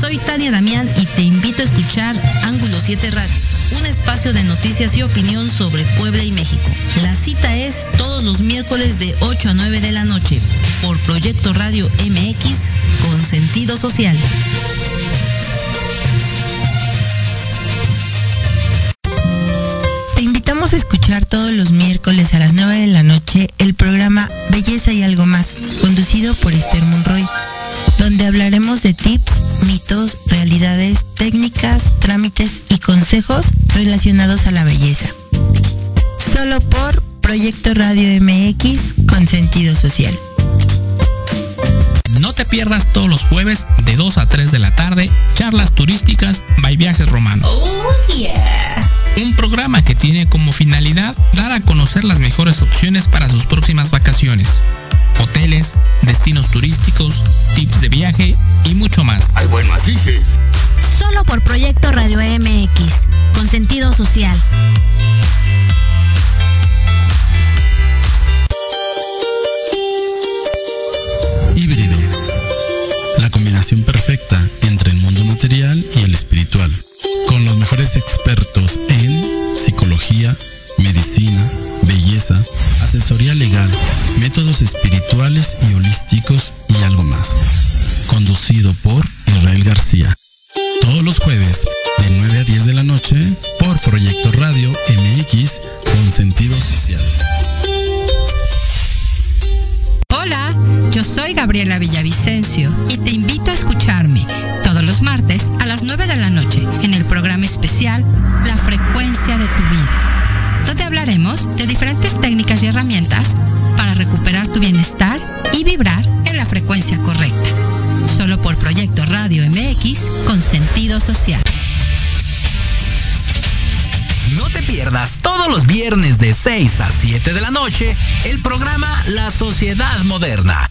Soy Tania Damián y te invito a escuchar Ángulo 7 Radio, un espacio de noticias y opinión sobre Puebla y México. La cita es todos los miércoles de 8 a 9 de la noche por Proyecto Radio MX con sentido social. Te invitamos a escuchar todos los miércoles a las 9 de la noche el programa Belleza y algo más, conducido por Esther Monroy donde hablaremos de tips, mitos, realidades, técnicas, trámites y consejos relacionados a la belleza. Solo por Proyecto Radio MX con sentido social. No te pierdas todos los jueves de 2 a 3 de la tarde charlas turísticas by Viajes Romanos. Oh, Un programa que tiene como finalidad dar a conocer las mejores opciones para sus próximas vacaciones hoteles, destinos turísticos, tips de viaje y mucho más. Ay, bueno, así sí. Solo por Proyecto Radio MX, con sentido social. Híbrido. La combinación perfecta entre el mundo material y el espiritual. Con los mejores expertos asesoría legal, métodos espirituales y holísticos y algo más. Conducido por Israel García. Todos los jueves de 9 a 10 de la noche por Proyecto Radio MX con sentido social. Hola, yo soy Gabriela Villavicencio y te invito a escucharme todos los martes a las 9 de la noche en el programa especial de diferentes técnicas y herramientas para recuperar tu bienestar y vibrar en la frecuencia correcta. Solo por Proyecto Radio MX con sentido social. No te pierdas todos los viernes de 6 a 7 de la noche el programa La Sociedad Moderna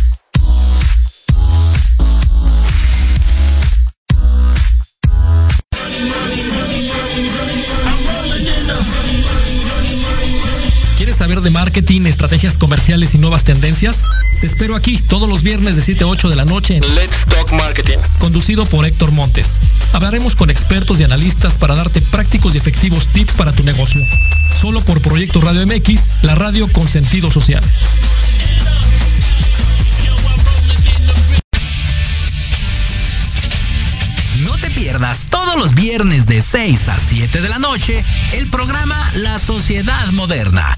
Marketing, estrategias comerciales y nuevas tendencias? Te espero aquí todos los viernes de 7 a 8 de la noche en Let's Talk Marketing, conducido por Héctor Montes. Hablaremos con expertos y analistas para darte prácticos y efectivos tips para tu negocio. Solo por Proyecto Radio MX, la radio con sentido social. No te pierdas todos los viernes de 6 a 7 de la noche el programa La Sociedad Moderna,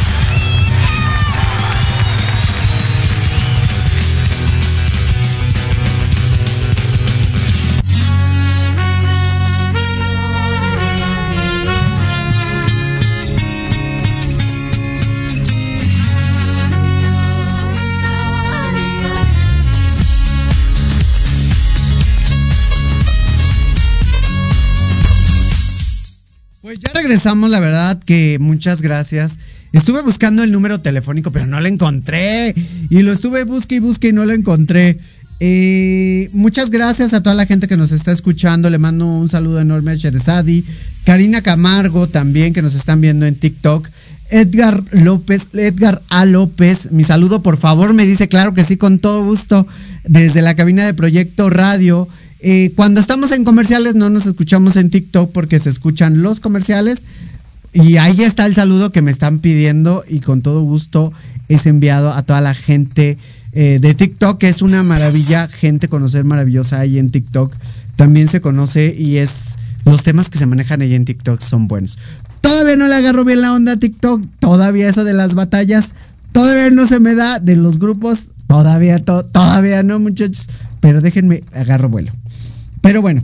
Regresamos, la verdad que muchas gracias. Estuve buscando el número telefónico, pero no lo encontré. Y lo estuve busque y busque y no lo encontré. Eh, muchas gracias a toda la gente que nos está escuchando. Le mando un saludo enorme a Sheresadi, Karina Camargo también, que nos están viendo en TikTok. Edgar López, Edgar A. López, mi saludo por favor, me dice, claro que sí, con todo gusto, desde la cabina de Proyecto Radio. Eh, cuando estamos en comerciales no nos escuchamos en TikTok porque se escuchan los comerciales. Y ahí está el saludo que me están pidiendo y con todo gusto es enviado a toda la gente eh, de TikTok, que es una maravilla, gente conocer maravillosa ahí en TikTok. También se conoce y es los temas que se manejan ahí en TikTok son buenos. Todavía no le agarro bien la onda a TikTok, todavía eso de las batallas, todavía no se me da de los grupos, todavía, to- todavía no muchachos, pero déjenme, agarro vuelo. Pero bueno,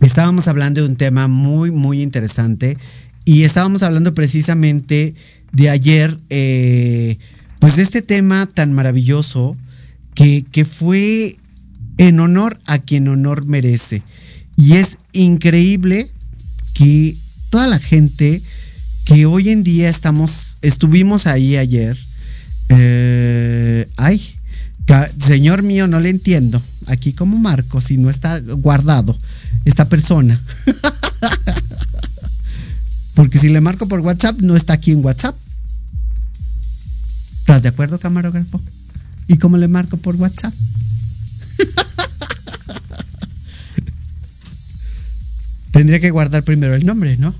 estábamos hablando de un tema muy, muy interesante y estábamos hablando precisamente de ayer, eh, pues de este tema tan maravilloso que, que fue en honor a quien honor merece. Y es increíble que toda la gente que hoy en día estamos, estuvimos ahí ayer, eh, ay, señor mío, no le entiendo. Aquí como Marco, si no está guardado esta persona. Porque si le marco por WhatsApp, no está aquí en WhatsApp. ¿Estás de acuerdo, camarógrafo? ¿Y cómo le marco por WhatsApp? Tendría que guardar primero el nombre, ¿no?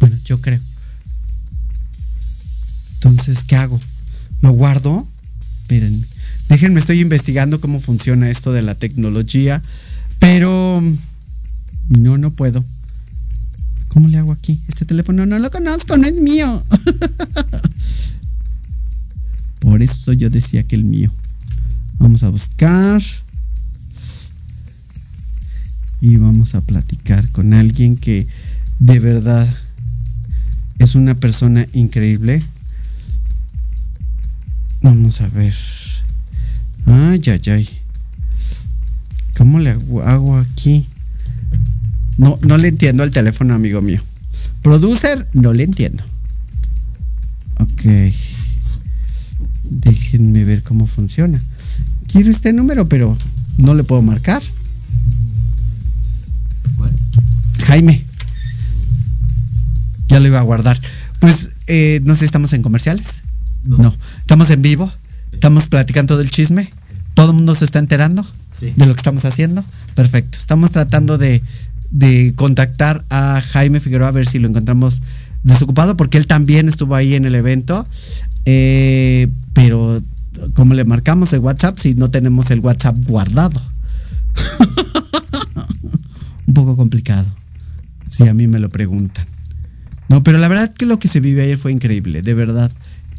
Bueno, yo creo. Entonces, ¿qué hago? ¿Lo guardo? Miren, déjenme, estoy investigando cómo funciona esto de la tecnología, pero no, no puedo. ¿Cómo le hago aquí? Este teléfono no lo conozco, no es mío. Por eso yo decía que el mío. Vamos a buscar. Y vamos a platicar con alguien que de verdad es una persona increíble. Vamos a ver. Ay, ay, ay. ¿Cómo le hago, aquí? No, no le entiendo al teléfono, amigo mío. Producer, no le entiendo. Ok. Déjenme ver cómo funciona. Quiero este número, pero no le puedo marcar. Jaime. Ya lo iba a guardar. Pues, eh, no sé, estamos en comerciales. No. ¿Estamos en vivo? ¿Estamos platicando del chisme? ¿Todo el mundo se está enterando de lo que estamos haciendo? Perfecto. Estamos tratando de, de contactar a Jaime Figueroa a ver si lo encontramos desocupado, porque él también estuvo ahí en el evento. Eh, pero, ¿cómo le marcamos el WhatsApp si no tenemos el WhatsApp guardado? Un poco complicado, si a mí me lo preguntan. No, pero la verdad que lo que se vive ayer fue increíble, de verdad.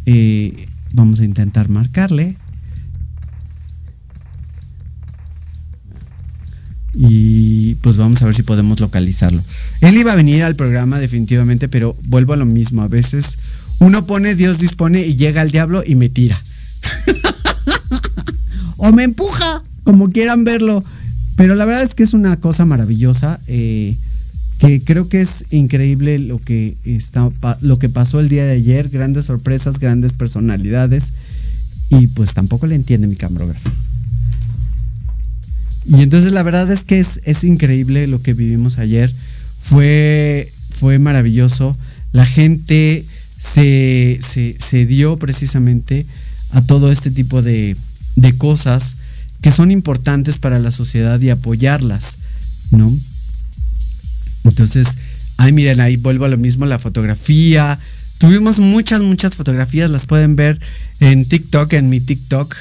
Eh, vamos a intentar marcarle. Y pues vamos a ver si podemos localizarlo. Él iba a venir al programa definitivamente, pero vuelvo a lo mismo. A veces uno pone, Dios dispone y llega el diablo y me tira. o me empuja, como quieran verlo. Pero la verdad es que es una cosa maravillosa. Eh, que creo que es increíble lo que está lo que pasó el día de ayer, grandes sorpresas, grandes personalidades y pues tampoco le entiende mi camarógrafo. Y entonces la verdad es que es, increíble lo que vivimos ayer. Fue, fue maravilloso. La gente se, se, dio precisamente a todo este tipo de, de cosas que son importantes para la sociedad y apoyarlas, ¿no? Entonces, ay, miren, ahí vuelvo a lo mismo, la fotografía. Tuvimos muchas, muchas fotografías, las pueden ver en TikTok, en mi TikTok.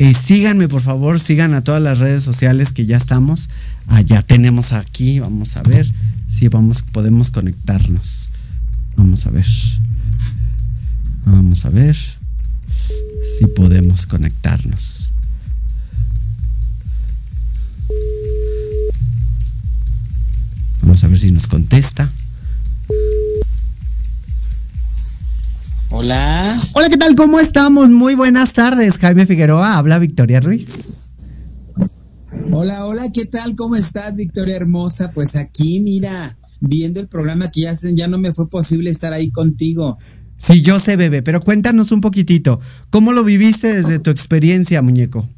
Eh, síganme, por favor, sigan a todas las redes sociales que ya estamos. Ah, ya tenemos aquí, vamos a ver si vamos, podemos conectarnos. Vamos a ver. Vamos a ver si podemos conectarnos. Vamos a ver si nos contesta. Hola. Hola, ¿qué tal? ¿Cómo estamos? Muy buenas tardes. Jaime Figueroa, habla Victoria Ruiz. Hola, hola, ¿qué tal? ¿Cómo estás, Victoria Hermosa? Pues aquí, mira, viendo el programa que ya, ya no me fue posible estar ahí contigo. Sí, yo sé, bebé, pero cuéntanos un poquitito. ¿Cómo lo viviste desde tu experiencia, muñeco?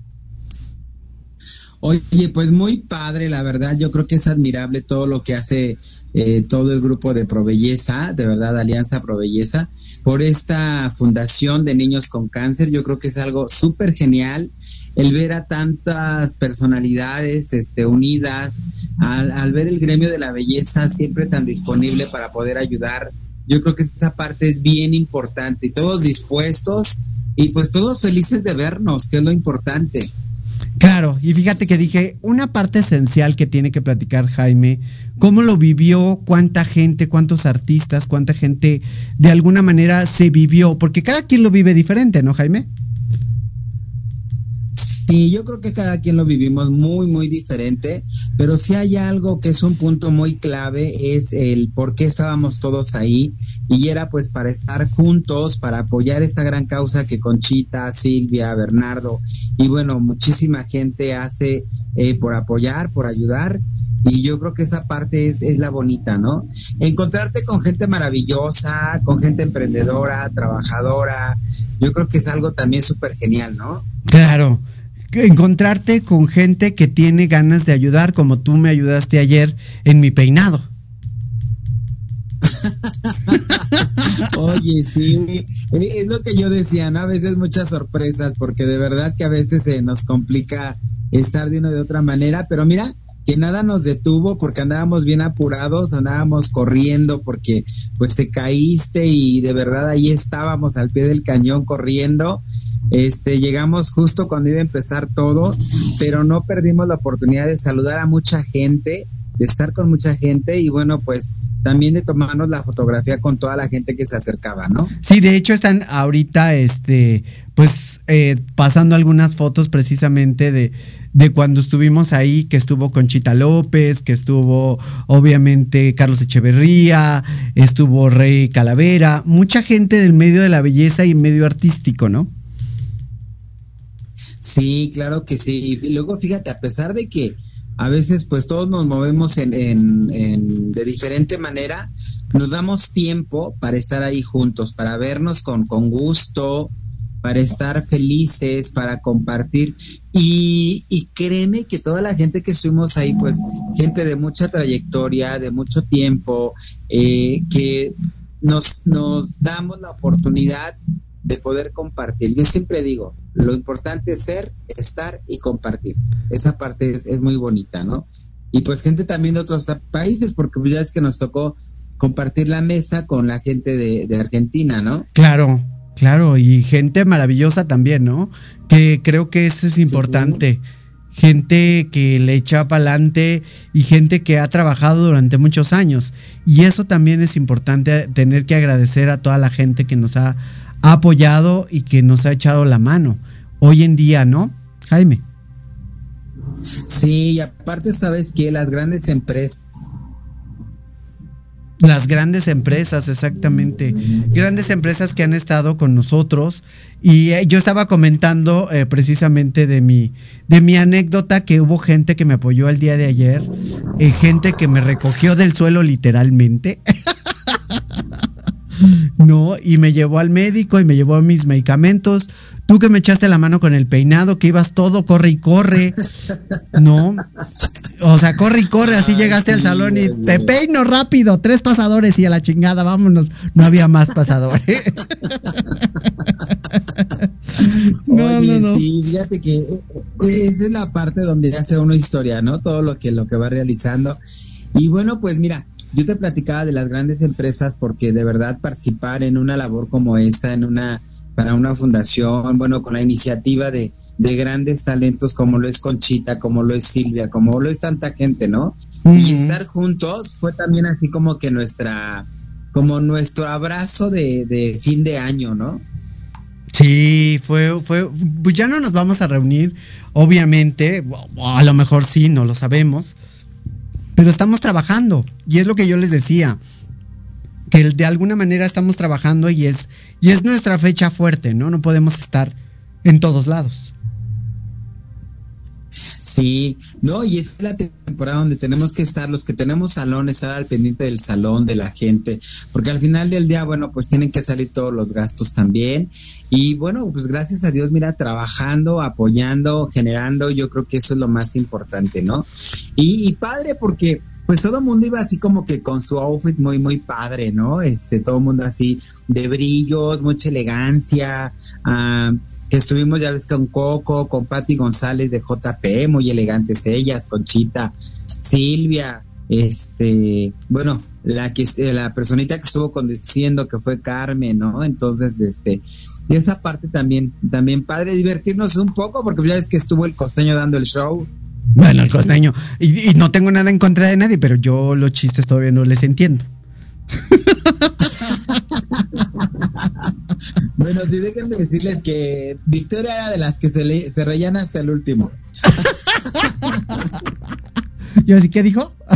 Oye, pues muy padre, la verdad. Yo creo que es admirable todo lo que hace eh, todo el grupo de Provelleza, de verdad, Alianza Provelleza, por esta fundación de niños con cáncer. Yo creo que es algo súper genial el ver a tantas personalidades este, unidas, al, al ver el gremio de la belleza siempre tan disponible para poder ayudar. Yo creo que esa parte es bien importante y todos dispuestos y pues todos felices de vernos, que es lo importante. Claro, y fíjate que dije, una parte esencial que tiene que platicar Jaime, cómo lo vivió, cuánta gente, cuántos artistas, cuánta gente de alguna manera se vivió, porque cada quien lo vive diferente, ¿no, Jaime? Sí, yo creo que cada quien lo vivimos muy, muy diferente, pero sí hay algo que es un punto muy clave, es el por qué estábamos todos ahí, y era pues para estar juntos, para apoyar esta gran causa que Conchita, Silvia, Bernardo y bueno, muchísima gente hace eh, por apoyar, por ayudar, y yo creo que esa parte es, es, la bonita, ¿no? Encontrarte con gente maravillosa, con gente emprendedora, trabajadora, yo creo que es algo también súper genial, ¿no? Claro. Encontrarte con gente que tiene ganas de ayudar, como tú me ayudaste ayer en mi peinado. Oye, sí, es lo que yo decía, ¿no? A veces muchas sorpresas, porque de verdad que a veces se nos complica estar de una de otra manera, pero mira, que nada nos detuvo porque andábamos bien apurados, andábamos corriendo porque pues te caíste y de verdad ahí estábamos al pie del cañón corriendo. Este, llegamos justo cuando iba a empezar todo, pero no perdimos la oportunidad de saludar a mucha gente, de estar con mucha gente y bueno, pues también de tomarnos la fotografía con toda la gente que se acercaba, ¿no? Sí, de hecho están ahorita, este, pues eh, pasando algunas fotos precisamente de, de cuando estuvimos ahí, que estuvo Conchita López, que estuvo obviamente Carlos Echeverría, estuvo Rey Calavera, mucha gente del medio de la belleza y medio artístico, ¿no? Sí, claro que sí. Y luego fíjate, a pesar de que a veces pues todos nos movemos en, en, de diferente manera, nos damos tiempo para estar ahí juntos, para vernos con, con gusto, para estar felices, para compartir. Y, y, créeme que toda la gente que estuvimos ahí, pues gente de mucha trayectoria, de mucho tiempo, eh, que nos, nos damos la oportunidad de poder compartir. Yo siempre digo, lo importante es ser, estar y compartir. Esa parte es, es muy bonita, ¿no? Y pues gente también de otros países, porque pues ya es que nos tocó compartir la mesa con la gente de, de Argentina, ¿no? Claro, claro, y gente maravillosa también, ¿no? Que creo que eso es importante. Gente que le echa para adelante y gente que ha trabajado durante muchos años. Y eso también es importante, tener que agradecer a toda la gente que nos ha apoyado y que nos ha echado la mano. Hoy en día, ¿no? Jaime. Sí, y aparte sabes que las grandes empresas las grandes empresas, exactamente. Grandes empresas que han estado con nosotros. Y eh, yo estaba comentando eh, precisamente de mi, de mi anécdota que hubo gente que me apoyó el día de ayer. Eh, gente que me recogió del suelo literalmente. no, y me llevó al médico y me llevó mis medicamentos. Tú que me echaste la mano con el peinado, que ibas todo, corre y corre. No. O sea, corre y corre, así llegaste al salón y te peino rápido, tres pasadores y a la chingada, vámonos. No había más pasadores. no, no, no. Sí, fíjate que eh, esa es la parte donde hace uno historia, ¿no? Todo lo que, lo que va realizando. Y bueno, pues mira, yo te platicaba de las grandes empresas porque de verdad participar en una labor como esta, en una para una fundación, bueno, con la iniciativa de, de grandes talentos como lo es Conchita, como lo es Silvia, como lo es tanta gente, ¿no? Y estar juntos fue también así como que nuestra, como nuestro abrazo de, de fin de año, ¿no? Sí, fue, fue, pues ya no nos vamos a reunir, obviamente, a lo mejor sí, no lo sabemos, pero estamos trabajando, y es lo que yo les decía, que de alguna manera estamos trabajando y es, y es nuestra fecha fuerte, ¿no? No podemos estar en todos lados. Sí, no, y es la temporada donde tenemos que estar, los que tenemos salón, estar al pendiente del salón, de la gente, porque al final del día, bueno, pues tienen que salir todos los gastos también. Y bueno, pues gracias a Dios, mira, trabajando, apoyando, generando, yo creo que eso es lo más importante, ¿no? Y, y padre, porque pues todo el mundo iba así como que con su outfit muy, muy padre, ¿no? Este, todo el mundo así de brillos, mucha elegancia. Ah, estuvimos ya ves con Coco, con Patti González de JP, muy elegantes ellas, Conchita, Silvia, este, bueno, la que la personita que estuvo conduciendo que fue Carmen, ¿no? Entonces, este, y esa parte también, también padre divertirnos un poco, porque ya ves que estuvo el costeño dando el show. Bueno, el costeño. Y, no tengo nada en contra de nadie, pero yo los chistes todavía no les entiendo. bueno, sí, déjenme decirles que Victoria era de las que se, le, se reían hasta el último. ¿Yo así qué dijo?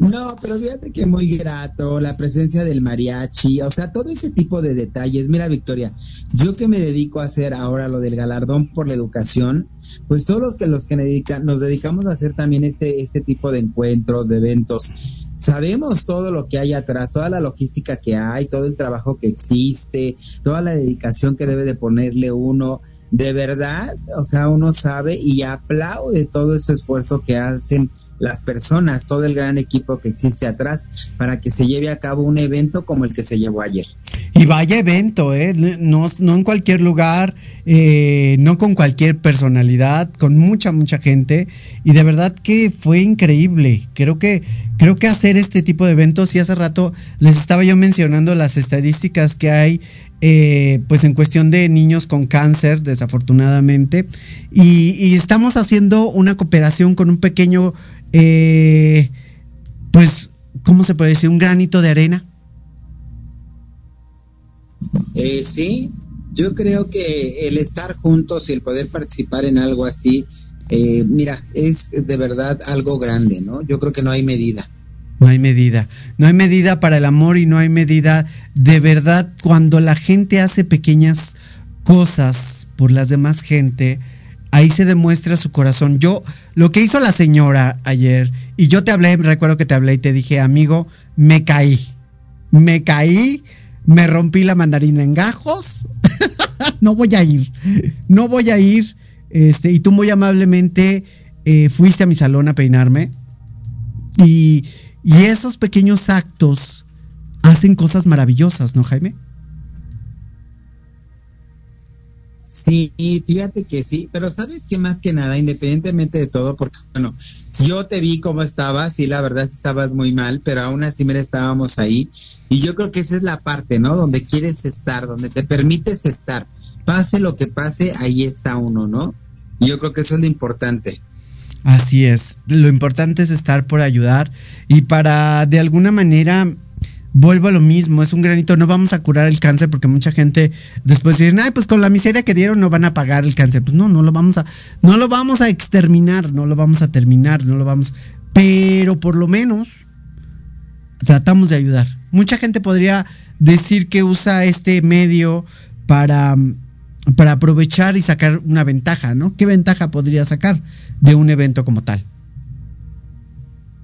No, pero fíjate que muy grato, la presencia del mariachi, o sea, todo ese tipo de detalles. Mira, Victoria, yo que me dedico a hacer ahora lo del galardón por la educación, pues todos los que los que nos dedicamos a hacer también este, este tipo de encuentros, de eventos, sabemos todo lo que hay atrás, toda la logística que hay, todo el trabajo que existe, toda la dedicación que debe de ponerle uno. De verdad, o sea, uno sabe y aplaude todo ese esfuerzo que hacen las personas, todo el gran equipo que existe atrás para que se lleve a cabo un evento como el que se llevó ayer. Y vaya evento, ¿eh? No, no en cualquier lugar, eh, no con cualquier personalidad, con mucha, mucha gente. Y de verdad que fue increíble. Creo que, creo que hacer este tipo de eventos, y hace rato les estaba yo mencionando las estadísticas que hay eh, pues en cuestión de niños con cáncer, desafortunadamente. Y, y, estamos haciendo una cooperación con un pequeño eh, pues, ¿cómo se puede decir? Un granito de arena. Eh, sí, yo creo que el estar juntos y el poder participar en algo así, eh, mira, es de verdad algo grande, ¿no? Yo creo que no hay medida. No hay medida. No hay medida para el amor y no hay medida de verdad cuando la gente hace pequeñas cosas por las demás gente ahí se demuestra su corazón. Yo, lo que hizo la señora ayer, y yo te hablé, recuerdo que te hablé y te dije, amigo, me caí. Me caí, me rompí la mandarina en gajos. no voy a ir. No voy a ir. Este, y tú muy amablemente eh, fuiste a mi salón a peinarme. Y, y esos pequeños actos hacen cosas maravillosas, ¿no, Jaime? Sí, fíjate que sí, pero sabes que más que nada, independientemente de todo, porque bueno, yo te vi cómo estabas y la verdad estabas muy mal, pero aún así mira estábamos ahí y yo creo que esa es la parte, ¿no? Donde quieres estar, donde te permites estar, pase lo que pase, ahí está uno, ¿no? Y yo creo que eso es lo importante. Así es, lo importante es estar por ayudar y para de alguna manera vuelvo a lo mismo, es un granito, no vamos a curar el cáncer porque mucha gente después dice, ay, pues con la miseria que dieron no van a pagar el cáncer. Pues no, no lo vamos a, no lo vamos a exterminar, no lo vamos a terminar, no lo vamos, pero por lo menos tratamos de ayudar. Mucha gente podría decir que usa este medio para, para aprovechar y sacar una ventaja, ¿no? ¿Qué ventaja podría sacar de un evento como tal?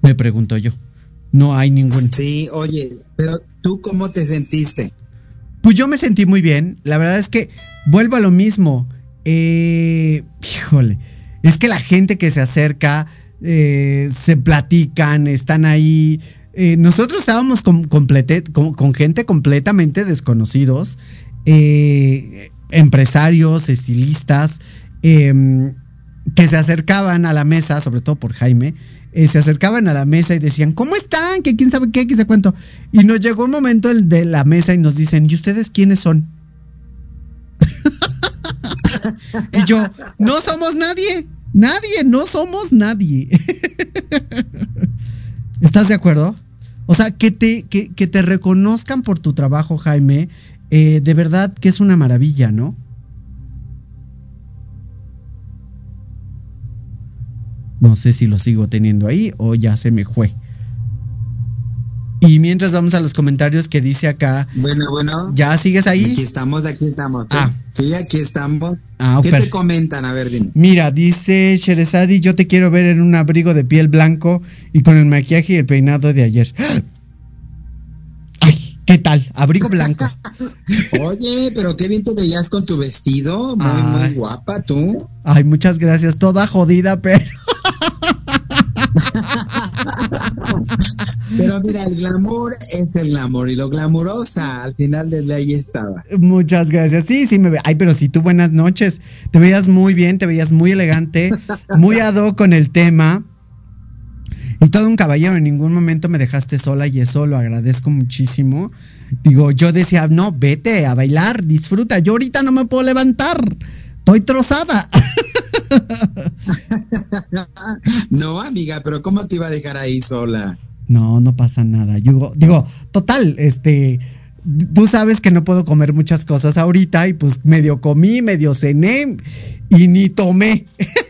Me pregunto yo. No hay ningún. Sí, oye, pero tú cómo te sentiste? Pues yo me sentí muy bien. La verdad es que vuelvo a lo mismo. Eh, híjole, es que la gente que se acerca, eh, se platican, están ahí. Eh, nosotros estábamos con, con, gente completamente desconocidos, empresarios, estilistas, em, que se acercaban a la mesa, sobre todo por Jaime, eh, se acercaban a la mesa y decían, ¿cómo están? Que quién sabe qué, qué se cuento. Y nos llegó un momento el de la mesa y nos dicen, ¿y ustedes quiénes son? y yo, no somos nadie, nadie, no somos nadie. ¿Estás de acuerdo? O sea, que te, que, te reconozcan por tu trabajo, Jaime, eh, de verdad que es una maravilla, ¿no? No sé si lo sigo teniendo ahí o ya se me fue. Y mientras vamos a los comentarios que dice acá. Bueno, bueno. ¿Ya sigues ahí? Aquí estamos, aquí estamos. Ah. Sí, aquí estamos. Ah, ¿Qué te comentan? A ver, dime. Mira, dice Sherezadi, yo te quiero ver en un abrigo de piel blanco y con el maquillaje y el peinado de ayer. Ay, ¿qué tal? Abrigo blanco. Oye, pero qué bien te veías con tu vestido. Muy, muy guapa tú. Ay, muchas gracias. Toda jodida, pero... Pero mira, el glamour es el glamour y lo glamurosa al final del día ahí estaba. Muchas gracias. Sí, sí me ve. Ay, pero sí, tú buenas noches. Te veías muy bien, te veías muy elegante, muy ado con el tema. Y todo un caballero, en ningún momento me dejaste sola y eso lo agradezco muchísimo. Digo, yo decía, no, vete a bailar, disfruta. Yo ahorita no me puedo levantar. Estoy trozada. no, amiga, pero ¿cómo te iba a dejar ahí sola? No, no pasa nada. Yo digo, total, este, tú sabes que no puedo comer muchas cosas ahorita y pues medio comí, medio cené y ni tomé.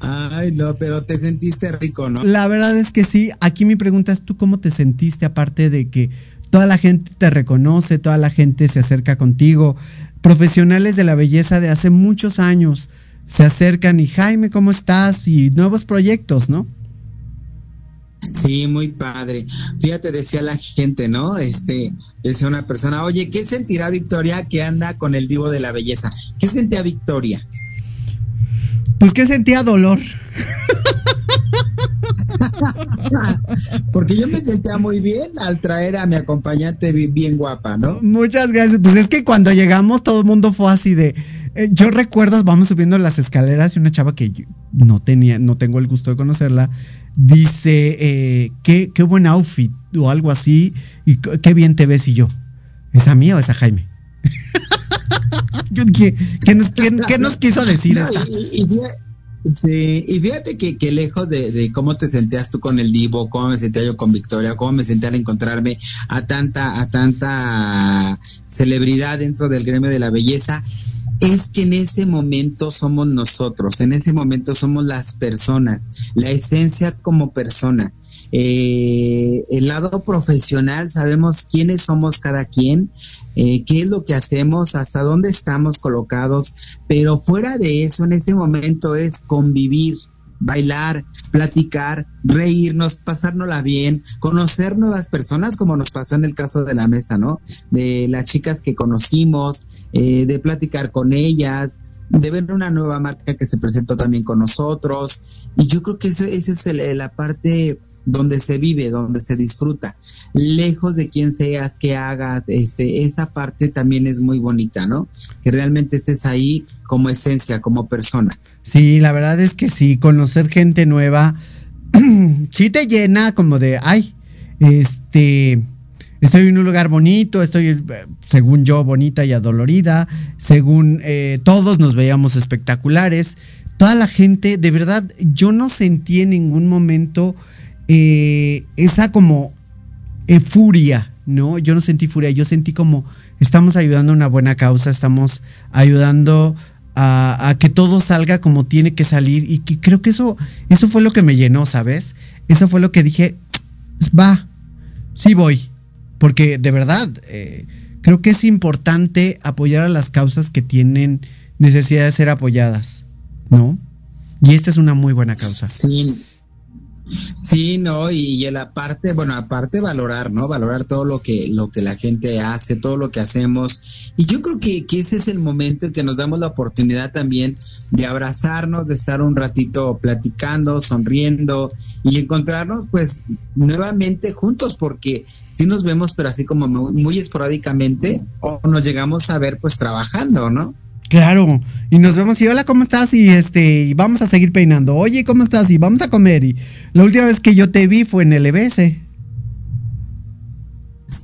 Ay, no, pero te sentiste rico, ¿no? La verdad es que sí. Aquí mi pregunta es, ¿tú cómo te sentiste aparte de que toda la gente te reconoce, toda la gente se acerca contigo? Profesionales de la belleza de hace muchos años se acercan y Jaime, ¿cómo estás? Y nuevos proyectos, ¿no? Sí, muy padre. Fíjate, decía la gente, ¿no? Este, decía una persona, oye, ¿qué sentirá Victoria que anda con el divo de la belleza? ¿Qué sentía Victoria? Pues que sentía dolor. Porque yo me sentía muy bien al traer a mi acompañante bien guapa, ¿no? Muchas gracias. Pues es que cuando llegamos todo el mundo fue así de... Eh, yo recuerdo, vamos subiendo las escaleras y una chava que no tenía, no tengo el gusto de conocerla, dice, eh, qué, qué buen outfit o algo así, y qué bien te ves y yo. ¿Es a mí o es a Jaime? ¿Qué, nos, quiso decir esta? Sí, y fíjate que, que lejos de, cómo te sentías tú con el Divo, cómo me sentía yo con Victoria, cómo me sentía al encontrarme a tanta, a tanta celebridad dentro del gremio de la belleza, es que en ese momento somos nosotros, en ese momento somos las personas, la esencia como persona. Eh, el lado profesional, sabemos quiénes somos cada quien, eh, qué es lo que hacemos, hasta dónde estamos colocados, pero fuera de eso, en ese momento es convivir, bailar, platicar, reírnos, pasárnosla bien, conocer nuevas personas, como nos pasó en el caso de la mesa, ¿no? De las chicas que conocimos, eh, de platicar con ellas, de ver una nueva marca que se presentó también con nosotros. Y yo creo que esa es la parte donde se vive, donde se disfruta, lejos de quien seas, que hagas, este, esa parte también es muy bonita, ¿no? Que realmente estés ahí como esencia, como persona. Sí, la verdad es que sí, conocer gente nueva, sí te llena como de, ay, este, estoy en un lugar bonito, estoy, eh, según yo, bonita y adolorida, según eh, todos nos veíamos espectaculares, toda la gente, de verdad, yo no sentí en ningún momento eh, esa como furia, ¿no? Yo no sentí furia, yo sentí como estamos ayudando a una buena causa, estamos ayudando a, que todo salga como tiene que salir y que creo que eso, eso fue lo que me llenó, ¿sabes? Eso fue lo que dije, va, sí voy, porque de verdad eh, creo que es importante apoyar a las causas que tienen necesidad de ser apoyadas, ¿no? Y esta es una muy buena causa. Sí. Sí, no, y, la parte, bueno, aparte valorar, ¿no? Valorar todo lo que, lo que la gente hace, todo lo que hacemos. Y yo creo que, que ese es el momento en que nos damos la oportunidad también de abrazarnos, de estar un ratito platicando, sonriendo y encontrarnos pues nuevamente juntos, porque sí nos vemos, pero así como muy, muy esporádicamente, o nos llegamos a ver pues trabajando, ¿no? Claro, y nos vemos y hola, ¿cómo estás? Y este, y vamos a seguir peinando. Oye, ¿cómo estás? Y vamos a comer. Y la última vez que yo te vi fue en el EBS.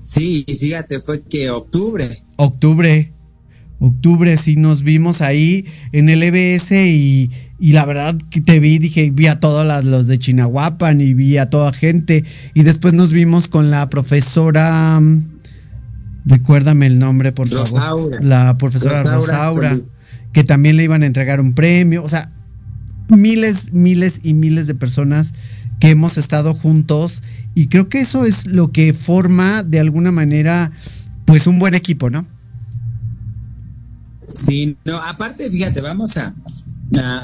Sí, fíjate, fue que octubre. Octubre. Octubre, sí, nos vimos ahí en el EBS y, y la verdad que te vi, dije, vi a todos los de Chinahuapan y vi a toda gente. Y después nos vimos con la profesora. Recuérdame el nombre, por favor. La profesora Rosaura, que también le iban a entregar un premio. O sea, miles, miles y miles de personas que hemos estado juntos. Y creo que eso es lo que forma de alguna manera, pues, un buen equipo, ¿no? Sí, no, aparte, fíjate, vamos a.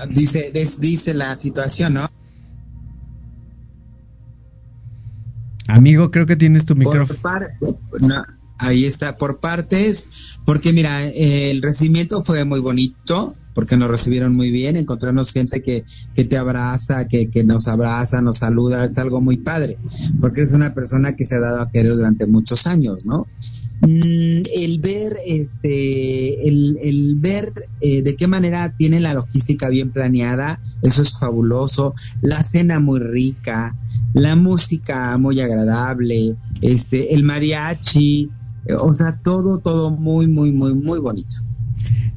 dice, dice la situación, ¿no? Amigo, creo que tienes tu micrófono. no, ahí está por partes, porque mira, el recibimiento fue muy bonito, porque nos recibieron muy bien, encontrarnos gente que, que te abraza, que, que, nos abraza, nos saluda, es algo muy padre, porque es una persona que se ha dado a querer durante muchos años, ¿no? Mm, el ver, este, el, el ver eh, de qué manera tiene la logística bien planeada, eso es fabuloso, la cena muy rica, la música muy agradable, este, el mariachi, o sea, todo, todo muy, muy, muy, muy bonito.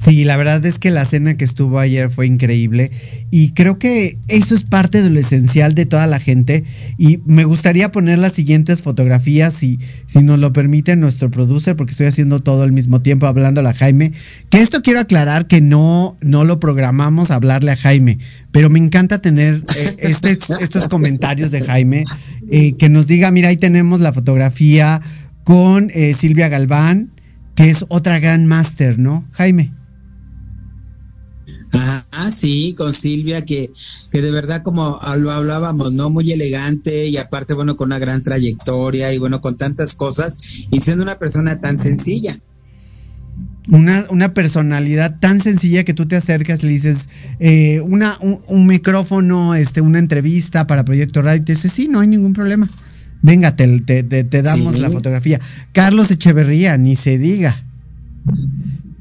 Sí, la verdad es que la cena que estuvo ayer fue increíble y creo que eso es parte de lo esencial de toda la gente y me gustaría poner las siguientes fotografías si, si nos lo permite nuestro producer porque estoy haciendo todo al mismo tiempo hablando a Jaime, que esto quiero aclarar que no, no lo programamos hablarle a Jaime, pero me encanta tener eh, este, estos comentarios de Jaime eh, que nos diga, mira, ahí tenemos la fotografía con eh, Silvia Galván, que es otra gran máster, ¿no, Jaime? Ah, sí, con Silvia, que, que de verdad, como lo hablábamos, ¿no? Muy elegante y aparte, bueno, con una gran trayectoria y bueno, con tantas cosas y siendo una persona tan sencilla. Una, una personalidad tan sencilla que tú te acercas, le dices eh, una, un, micrófono, este, una entrevista para Proyecto Radio y te dice, sí, no hay ningún problema. Venga, te, te, damos la fotografía. Carlos Echeverría, ni se diga.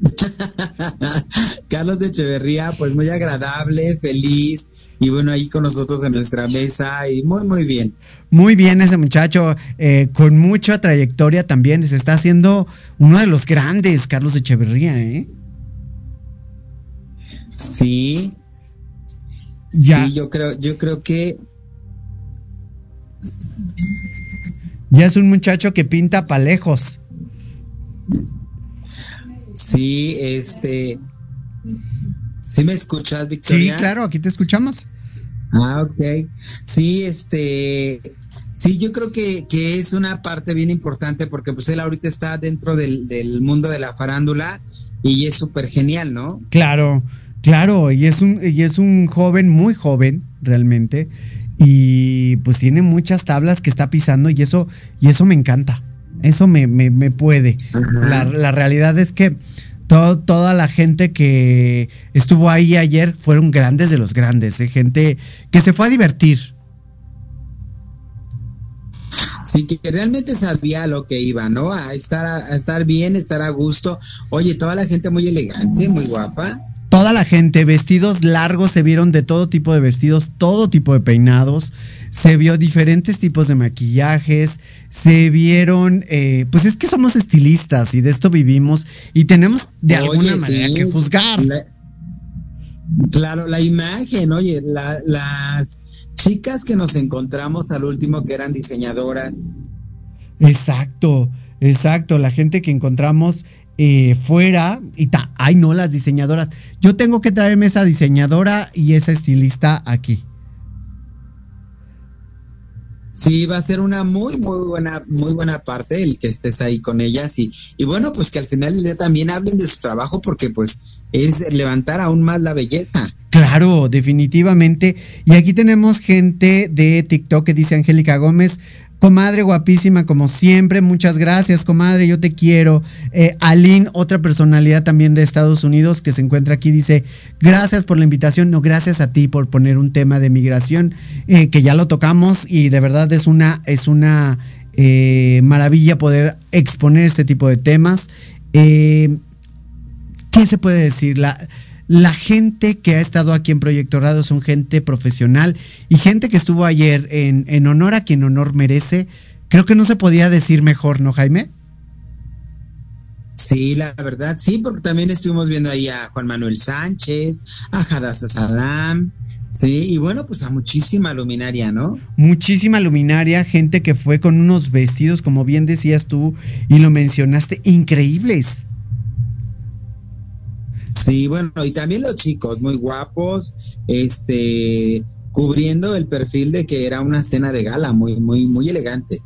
Carlos Echeverría, pues muy agradable, feliz y bueno, ahí con nosotros en nuestra mesa y muy, muy bien. Muy bien ese muchacho, eh, con mucha trayectoria también, se está haciendo uno de los grandes, Carlos Echeverría, ¿eh? Sí. Ya. Sí, yo creo, yo creo que ya es un muchacho que pinta palejos. Sí, este. ¿Sí me escuchas, Victoria? Sí, claro, aquí te escuchamos. Ah, ok. Sí, este. Sí, yo creo que, que es una parte bien importante porque pues él ahorita está dentro del, del mundo de la farándula y es súper genial, ¿no? Claro, claro, y es un, y es un joven, muy joven, realmente, y pues tiene muchas tablas que está pisando y eso, y eso me encanta. Eso me, me, puede. La, la, realidad es que todo, toda la gente que estuvo ahí ayer fueron grandes de los grandes, ¿eh? gente que se fue a divertir. Sí, que realmente sabía lo que iba, ¿no? A estar, a estar bien, estar a gusto. Oye, toda la gente muy elegante, muy guapa. Toda la gente, vestidos largos, se vieron de todo tipo de vestidos, todo tipo de peinados, se vio diferentes tipos de maquillajes, se vieron, eh, pues es que somos estilistas y de esto vivimos y tenemos de alguna manera que juzgar. claro, la imagen, oye, las chicas que nos encontramos al último que eran diseñadoras. Exacto, exacto, la gente que encontramos eh, fuera y ta, ay no, las diseñadoras. Yo tengo que traerme esa diseñadora y esa estilista aquí. Sí, va a ser una muy, muy buena, muy buena parte el que estés ahí con ellas y, y bueno, pues que al final del día también hablen de su trabajo porque pues es levantar aún más la belleza. Claro, definitivamente. Y aquí tenemos gente de TikTok que dice Angélica Gómez, Comadre guapísima como siempre, muchas gracias, comadre, yo te quiero. Eh, Aline, otra personalidad también de Estados Unidos que se encuentra aquí, dice, gracias por la invitación, no, gracias a ti por poner un tema de migración, eh, que ya lo tocamos y de verdad es una, es una eh, maravilla poder exponer este tipo de temas. ¿Qué se puede decir? La, la gente que ha estado aquí en Proyecto Radio son gente profesional y gente que estuvo ayer en, en honor a quien honor merece. Creo que no se podía decir mejor, ¿no, Jaime? Sí, la verdad, sí, porque también estuvimos viendo ahí a Juan Manuel Sánchez, a Hadassah Salam, sí, y bueno, pues a muchísima luminaria, ¿no? Muchísima luminaria, gente que fue con unos vestidos, como bien decías tú y lo mencionaste, increíbles. Sí, bueno, y también los chicos, muy guapos, este, cubriendo el perfil de que era una cena de gala, muy, muy, muy elegante.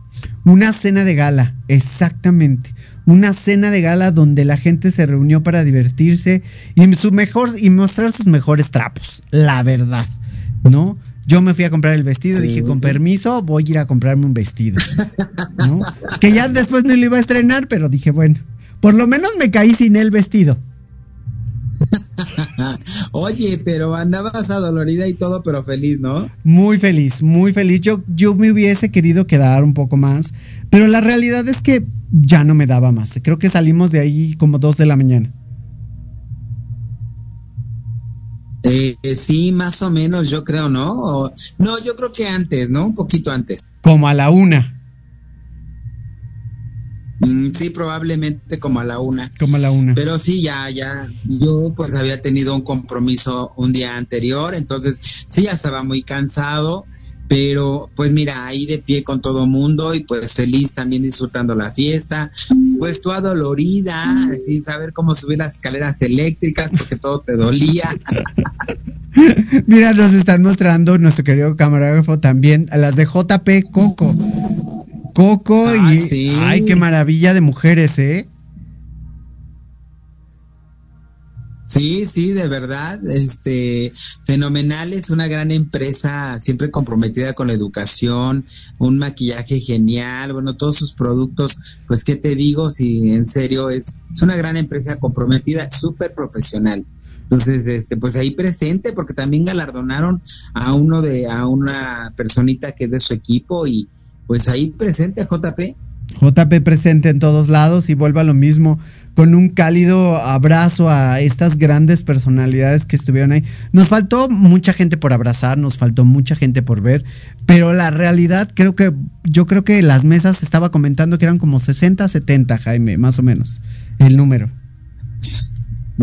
Una cena de gala, exactamente. Una cena de gala donde la gente se reunió para divertirse y su mejor y mostrar sus mejores trapos, la verdad, ¿no? Yo me fui a comprar el vestido, dije, con permiso, voy a ir a comprarme un vestido. ¿no? Que ya después no lo iba a estrenar, pero dije, bueno, por lo menos me caí sin el vestido. Oye, pero andabas adolorida y todo, pero feliz, ¿no? Muy feliz, muy feliz. Yo, yo me hubiese querido quedar un poco más, pero la realidad es que ya no me daba más. Creo que salimos de ahí como dos de la mañana. Eh, sí, más o menos, yo creo, ¿no? no, yo creo que antes, ¿no? Un poquito antes. Como a la una. Mm, sí, probablemente como a la una. Como a la una. Pero sí, ya, ya. Yo pues había tenido un compromiso un día anterior, entonces sí, ya estaba muy cansado. Pero pues mira, ahí de pie con todo mundo y pues feliz también disfrutando la fiesta. Pues tú adolorida, sin saber cómo subir las escaleras eléctricas porque todo te dolía. Mira, nos están mostrando nuestro querido camarógrafo también a las de JP Coco. Coco Ah, y. sí. Ay, qué maravilla de mujeres, ¿eh? Sí, sí, de verdad, este, fenomenal, es una gran empresa, siempre comprometida con la educación, un maquillaje genial, bueno, todos sus productos, pues, ¿qué te digo? Si en serio es, es una gran empresa comprometida, súper profesional. Entonces, este, pues ahí presente, porque también galardonaron a uno de, a una personita que es de su equipo y pues ahí presente JP. JP presente en todos lados y vuelva a lo mismo, con un cálido abrazo a estas grandes personalidades que estuvieron ahí. Nos faltó mucha gente por abrazar, nos faltó mucha gente por ver, pero la realidad creo que, yo creo que las mesas estaba comentando que eran como 60, 70, Jaime, más o menos, el número.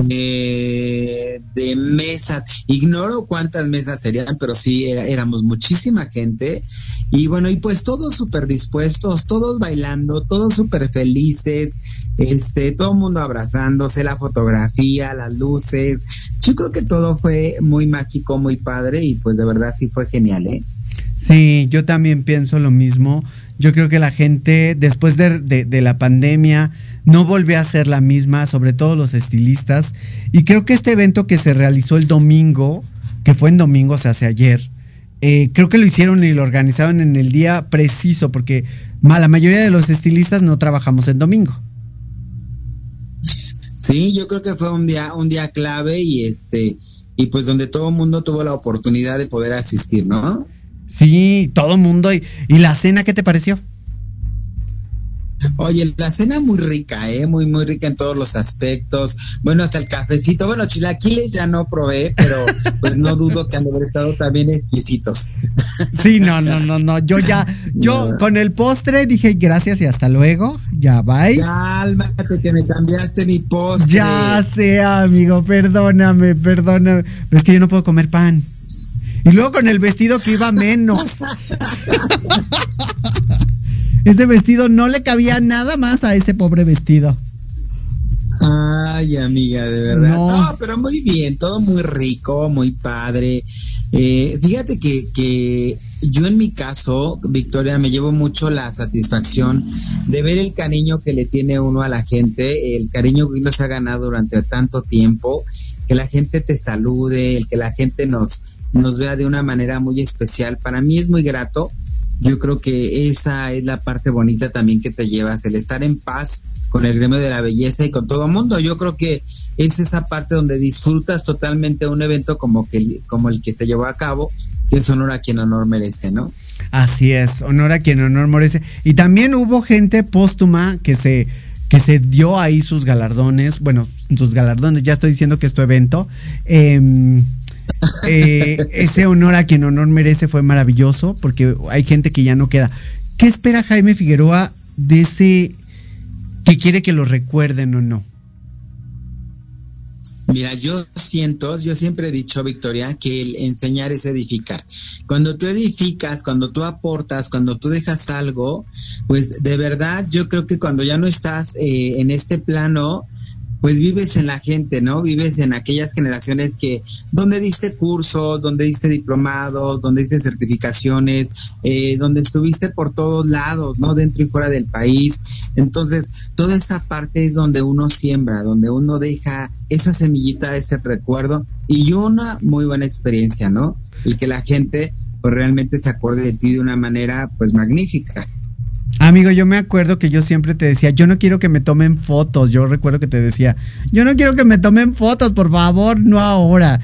Eh, de mesas, ignoro cuántas mesas serían, pero sí era- éramos muchísima gente y bueno, y pues todos súper dispuestos, todos bailando, todos súper felices, este, todo el mundo abrazándose, la fotografía, las luces, yo creo que todo fue muy mágico, muy padre y pues de verdad sí fue genial, ¿eh? Sí, yo también pienso lo mismo. Yo creo que la gente, después de, de- de la pandemia, no volvió a ser la misma, sobre todo los estilistas. Y creo que este evento que se realizó el domingo, que fue en domingo, se hace ayer, eh, creo que lo hicieron y lo organizaron en el día preciso, porque la mayoría de los estilistas no trabajamos en domingo. Sí, yo creo que fue un día, un día clave y este, y pues donde todo el mundo tuvo la oportunidad de poder asistir, ¿no? Sí, todo el mundo. Y, ¿Y la cena qué te pareció? Oye, la cena muy rica, ¿eh? Muy, muy rica en todos los aspectos. Bueno, hasta el cafecito. Bueno, chilaquiles ya no probé, pero pues no dudo que han de haber estado también exquisitos. Sí, no, no, no, no. Yo ya, yo con el postre dije gracias y hasta luego. Ya, bye. Cálmate que me cambiaste mi postre. Ya sea, amigo, perdóname, perdóname. Pero es que yo no puedo comer pan. Y luego con el vestido que iba menos. ese vestido no le cabía nada más a ese pobre vestido. Ay, amiga, de verdad. No, pero muy bien, todo muy rico, muy padre. Eh, fíjate que, que yo en mi caso, Victoria, me llevo mucho la satisfacción de ver el cariño que le tiene uno a la gente, el cariño que uno se ha ganado durante tanto tiempo, que la gente te salude, el que la gente nos, nos vea de una manera muy especial. Para mí es muy grato. Yo creo que esa es la parte bonita también que te llevas, el estar en paz con el gremio de la belleza y con todo el mundo. Yo creo que es esa parte donde disfrutas totalmente un evento como, que, como el que se llevó a cabo, que es honor a quien honor merece, ¿no? Así es, honor a quien honor merece. Y también hubo gente póstuma que se, que se dio ahí sus galardones, bueno, sus galardones, ya estoy diciendo que es tu evento. Eh, eh, ese honor a quien honor merece fue maravilloso, porque hay gente que ya no queda. ¿Qué espera Jaime Figueroa de ese que quiere que lo recuerden o no? Mira, yo siento, yo siempre he dicho, Victoria, que el enseñar es edificar. Cuando tú edificas, cuando tú aportas, cuando tú dejas algo, pues de verdad yo creo que cuando ya no estás eh, en este plano, pues vives en la gente, ¿no? Vives en aquellas generaciones que, donde diste cursos, donde diste diplomados, donde diste certificaciones, eh, donde estuviste por todos lados, ¿no? Dentro y fuera del país. Entonces, toda esa parte es donde uno siembra, donde uno deja esa semillita, ese recuerdo y una muy buena experiencia, ¿no? Y que la gente, pues realmente se acuerde de ti de una manera, pues magnífica. Amigo, yo me acuerdo que yo siempre te decía, yo no quiero que me tomen fotos. Yo recuerdo que te decía, yo no quiero que me tomen fotos, por favor, no ahora.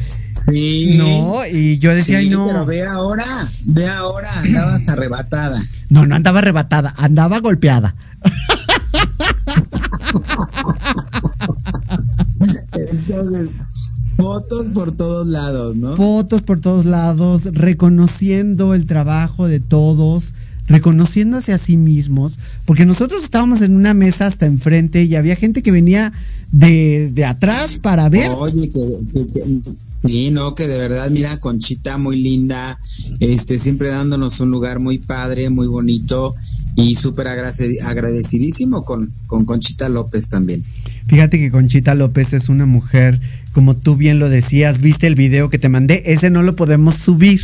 Sí. No, y yo decía, sí, no. Pero ve ahora, ve ahora, andabas arrebatada. No, no andaba arrebatada, andaba golpeada. Entonces, fotos por todos lados, ¿no? Fotos por todos lados, reconociendo el trabajo de todos reconociéndose a sí mismos, porque nosotros estábamos en una mesa hasta enfrente y había gente que venía de, de atrás para ver. Oye, que, sí, no, que de verdad, mira, Conchita muy linda, este, siempre dándonos un lugar muy padre, muy bonito y súper agradecidísimo con, con Conchita López también. Fíjate que Conchita López es una mujer, como tú bien lo decías, viste el video que te mandé, ese no lo podemos subir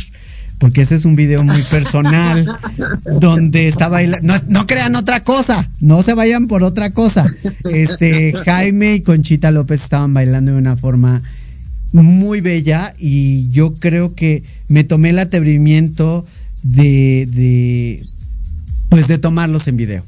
porque ese es un video muy personal donde está bailando. No, crean otra cosa, no se vayan por otra cosa. Este Jaime y Conchita López estaban bailando de una forma muy bella y yo creo que me tomé el atrevimiento de, de pues de tomarlos en video.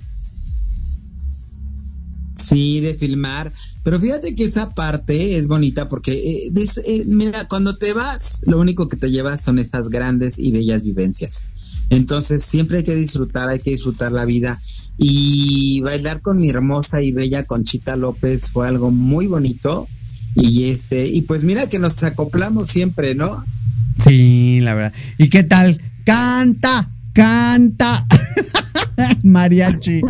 Sí, de filmar. Pero fíjate que esa parte es bonita porque, eh, eh, mira, cuando te vas, lo único que te llevas son estas grandes y bellas vivencias. Entonces, siempre hay que disfrutar, hay que disfrutar la vida. Y bailar con mi hermosa y bella Conchita López fue algo muy bonito. Y este, y pues mira que nos acoplamos siempre, ¿no? Sí, la verdad. ¿Y qué tal? Canta, canta. Mariachi.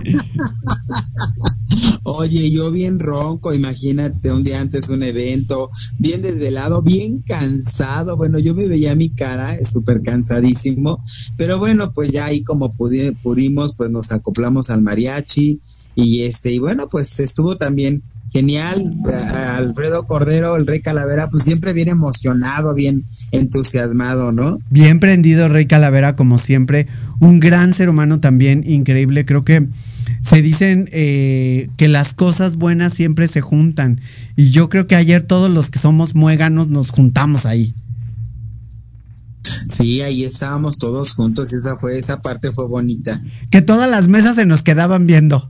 Oye, yo bien ronco, imagínate un día antes un evento, bien desvelado, bien cansado. Bueno, yo me veía mi cara súper cansadísimo, pero bueno, pues ya ahí como pudimos, pues nos acoplamos al mariachi y este, y bueno, pues estuvo también genial. Alfredo Cordero, el Rey Calavera, pues siempre bien emocionado, bien entusiasmado, ¿no? Bien prendido, Rey Calavera, como siempre. Un gran ser humano también, increíble. Creo que se dicen eh, que las cosas buenas siempre se juntan. Y yo creo que ayer todos los que somos muéganos nos juntamos ahí. Sí, ahí estábamos todos juntos y esa fue, esa parte fue bonita. Que todas las mesas se nos quedaban viendo.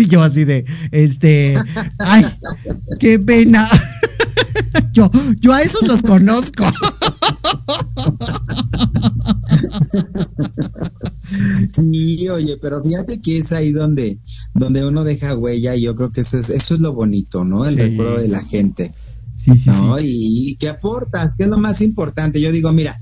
Así yo así de, este, ay, qué pena. Yo, yo a esos los conozco. Sí, oye, pero fíjate que es ahí donde, donde uno deja huella y yo creo que eso es, eso es lo bonito, ¿no? El Sí. recuerdo de la gente. Sí, sí, ¿no? sí. Y, y que aportas, que es lo más importante. Yo digo, mira,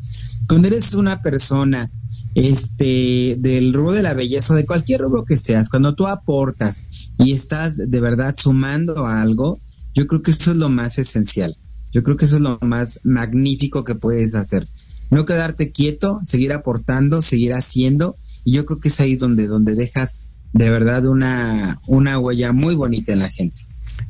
cuando eres una persona este del rubro de la belleza o de cualquier rubro que seas, cuando tú aportas y estás de verdad sumando a algo, yo creo que eso es lo más esencial. Yo creo que eso es lo más magnífico que puedes hacer. No quedarte quieto, seguir aportando, seguir haciendo, y yo creo que es ahí donde, donde dejas de verdad una, una huella muy bonita en la gente.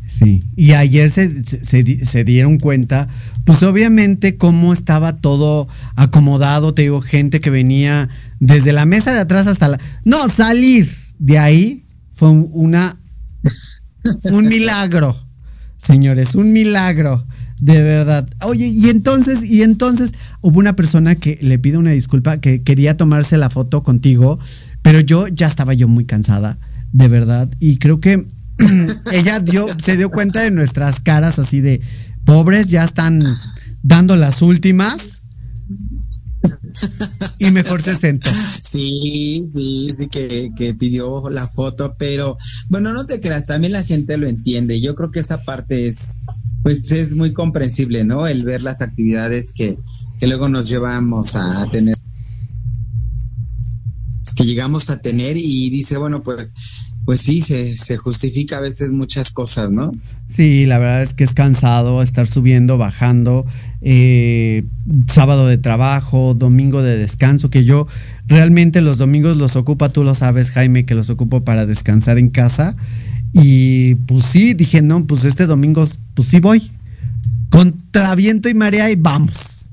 Sí, y ayer se, se- se di- se dieron cuenta, pues obviamente cómo estaba todo acomodado, te digo, gente que venía desde la mesa de atrás hasta la... No, salir de ahí fue un- una... Un milagro, señores, un milagro, de verdad. Oye, y entonces, y entonces hubo una persona que le pido una disculpa, que quería tomarse la foto contigo, pero yo ya estaba yo muy cansada, de verdad, y creo que ella dio, se dio cuenta de nuestras caras así de pobres, ya están dando las últimas. Y mejor se sentó. Sí, sí, sí, que, pidió la foto, pero bueno, no te creas, también la gente lo entiende. Yo creo que esa parte es, pues es muy comprensible, ¿no? El ver las actividades que, que luego nos llevamos a, a tener, que llegamos a tener y dice, bueno, pues, pues sí, se, se justifica a veces muchas cosas, ¿no? Sí, la verdad es que es cansado estar subiendo, bajando, eh, sábado de trabajo, domingo de descanso, que yo realmente los domingos los ocupa, tú lo sabes, Jaime, que los ocupo para descansar en casa. Y pues sí, dije, no, pues este domingo, pues sí voy. Contra viento y marea y vamos.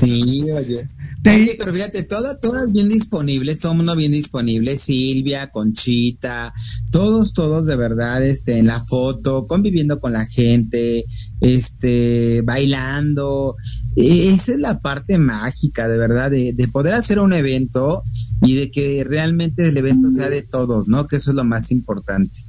Sí, oye. Pero fíjate, todas, todas bien disponibles, mundo bien disponible, Silvia, Conchita, todos, todos de verdad, este, en la foto, conviviendo con la gente, este, bailando. E- Esa es la parte mágica, de verdad, de, de poder hacer un evento y de que realmente el evento sea de todos, ¿no? Que eso es lo más importante.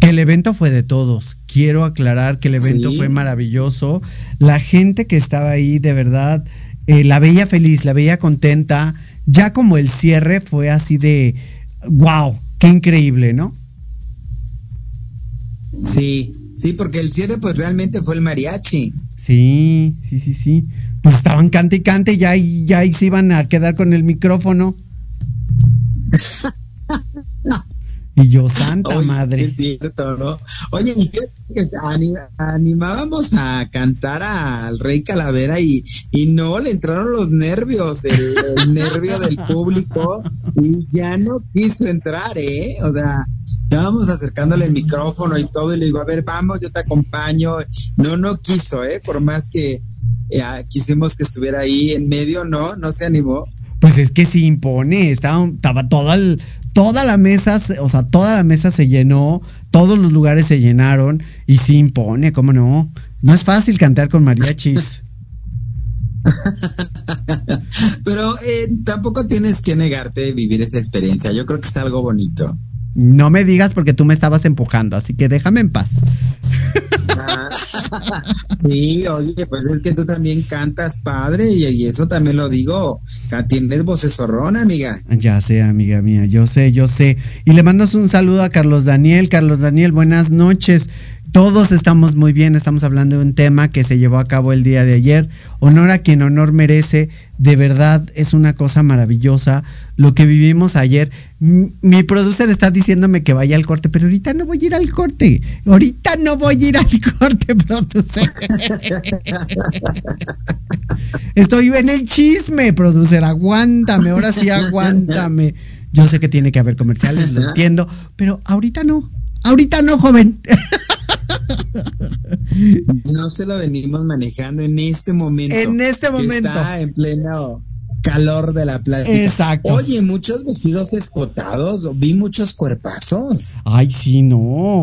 El evento fue de todos. Quiero aclarar que el evento Sí. fue maravilloso. La gente que estaba ahí, de verdad, eh, la veía feliz, la veía contenta. Ya como el cierre fue así de, wow, qué increíble, ¿no? Sí, sí, porque el cierre pues realmente fue el mariachi. Sí, sí, sí, sí. Pues estaban cante y cante y ya, ya se iban a quedar con el micrófono. Y yo, santa Oye, madre. Es cierto, ¿no? Oye, animábamos a cantar al Rey Calavera y, y no, le entraron los nervios, el, el nervio del público y ya no quiso entrar, ¿eh? O sea, estábamos acercándole el micrófono y todo y le digo, a ver, vamos, yo te acompaño. No, no quiso, ¿eh? Por más que eh, quisimos que estuviera ahí en medio, no, no se animó. Pues es que sí impone, estaba, estaba toda, el- toda la mesa, se- o sea, toda la mesa se llenó, todos los lugares se llenaron y sí impone, ¿cómo no? No es fácil cantar con mariachis. Pero eh, tampoco tienes que negarte de vivir esa experiencia. Yo creo que es algo bonito. No me digas porque tú me estabas empujando, así que déjame en paz. Sí, oye, pues es que tú también cantas padre y, eso también lo digo. Tienes vocesorrón, amiga. Ya sé, amiga mía, yo sé, yo sé. Y le mandas un saludo a Carlos Daniel. Carlos Daniel, buenas noches. Todos estamos muy bien, estamos hablando de un tema que se llevó a cabo el día de ayer. Honor a quien honor merece. De verdad es una cosa maravillosa lo que vivimos ayer. Mi producer está diciéndome que vaya al corte, pero ahorita no voy a ir al corte. Ahorita no voy a ir al corte, producer. Estoy en el chisme, producer. Aguántame, ahora sí aguántame. Yo sé que tiene que haber comerciales, lo entiendo, pero ahorita no. Ahorita no, joven. No se lo venimos manejando en este momento. En este momento. Está en pleno calor de la playa. Exacto. Oye, muchos vestidos escotados, vi muchos cuerpazos. Ay, sí, no.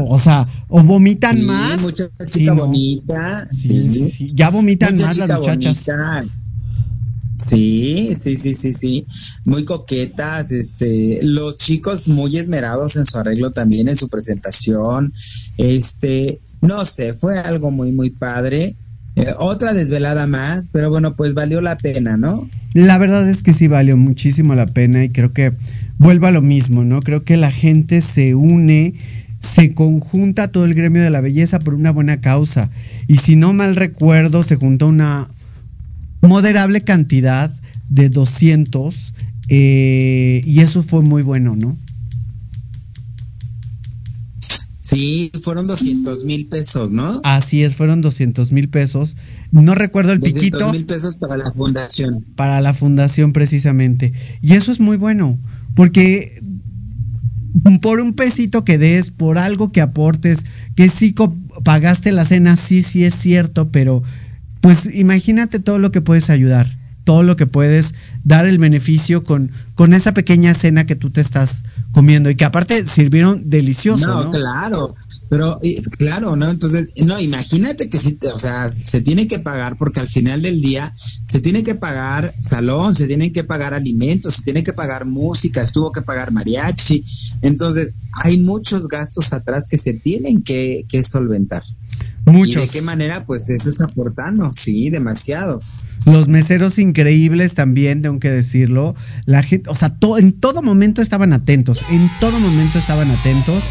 O sea, o vomitan Sí, más. Mucha chica Sí, no. bonita. Sí, sí, sí. Ya vomitan Mucha más las muchachas. bonita. Sí, sí, sí, sí, sí. Muy coquetas, este, los chicos muy esmerados en su arreglo también, en su presentación. Este, no sé, fue algo muy, muy padre. Eh, otra desvelada más, pero bueno, pues valió la pena, ¿no? La verdad es que sí valió muchísimo la pena y creo que vuelvo a lo mismo, ¿no? Creo que la gente se une, se conjunta todo el gremio de la belleza por una buena causa. Y si no mal recuerdo, se juntó una moderable cantidad de 200 eh, y eso fue muy bueno, ¿no? Sí, fueron 200 mil pesos, ¿no? Así es, fueron 200 mil pesos. No recuerdo el piquito. mil pesos para la fundación. Para la fundación, precisamente. Y eso es muy bueno, porque por un pesito que des, por algo que aportes, que sí pagaste la cena, sí, sí es cierto, pero pues imagínate todo lo que puedes ayudar, todo lo que puedes dar el beneficio con, con esa pequeña cena que tú te estás comiendo y que aparte sirvieron delicioso. No, claro. Pero claro, ¿no? Entonces, no, imagínate que sí, o sea, se tiene que pagar porque al final del día se tiene que pagar salón, se tienen que pagar alimentos, se tiene que pagar música, estuvo que pagar mariachi. Entonces, hay muchos gastos atrás que se tienen que, que solventar. Muchos. ¿Y de qué manera? Pues eso es aportando, sí, demasiados. Los meseros increíbles también, tengo que decirlo. La gente, o sea, en todo momento estaban atentos, en todo momento estaban atentos.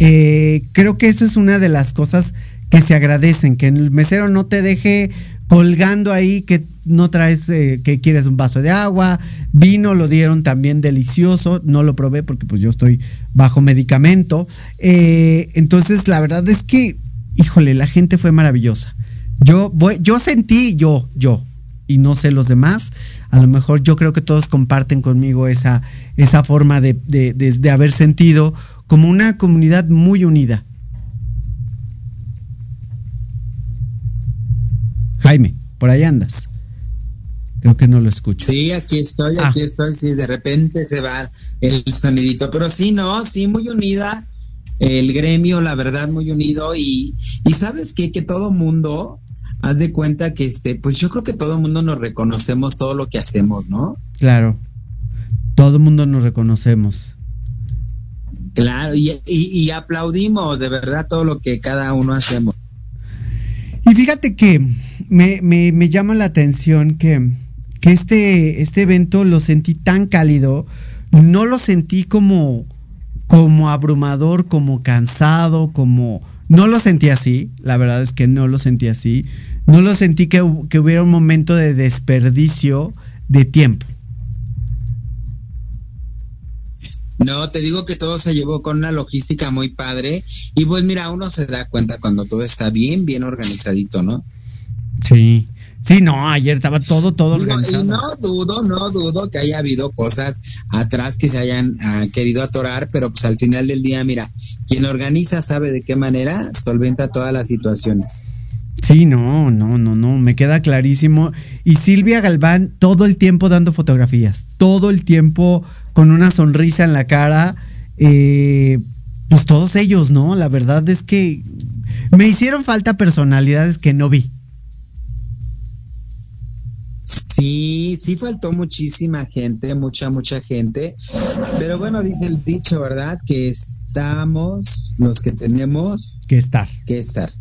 Eh, creo que eso es una de las cosas que se agradecen, que el mesero no te deje colgando ahí que no traes, eh, que quieres un vaso de agua, vino lo dieron también delicioso, no lo probé porque pues yo estoy bajo medicamento. Eh, entonces la verdad es que híjole, la gente fue maravillosa. Yo, voy, yo sentí, yo, yo, y no sé los demás, a lo mejor yo creo que todos comparten conmigo esa, esa forma de, de, haber sentido como una comunidad muy unida. Jaime, por ahí andas. Creo que no lo escucho. Sí, aquí estoy, ah. aquí estoy. Sí, de repente se va el sonidito. Pero sí, no, sí, muy unida el gremio, la verdad, muy unido y, y sabes qué, que todo mundo, haz de cuenta que este, pues yo creo que todo mundo nos reconocemos todo lo que hacemos, ¿no? Claro, todo mundo nos reconocemos. Claro, y, y, aplaudimos de verdad todo lo que cada uno hacemos. Y fíjate que me, me, me llama la atención que, que este, este evento lo sentí tan cálido, no lo sentí como, como abrumador, como cansado, como... No lo sentí así, la verdad es que no lo sentí así. No lo sentí que, hubiera un momento de desperdicio de tiempo. No, te digo que todo se llevó con una logística muy padre. Y pues mira, uno se da cuenta cuando todo está bien, bien organizadito, ¿no? Sí. Sí, no, ayer estaba todo, todo organizado. Y no dudo, no dudo que haya habido cosas atrás que se hayan ah, querido atorar, pero pues al final del día, mira, quien organiza sabe de qué manera solventa todas las situaciones. Sí, no, no, no, no, me queda clarísimo. Y Silvia Galván todo el tiempo dando fotografías, todo el tiempo con una sonrisa en la cara. Eh, pues todos ellos, ¿no? La verdad es que me hicieron falta personalidades que no vi. Sí, sí faltó muchísima gente, mucha, mucha gente. Pero bueno, dice el dicho, ¿verdad? Que estamos los que tenemos que estar. Que estar.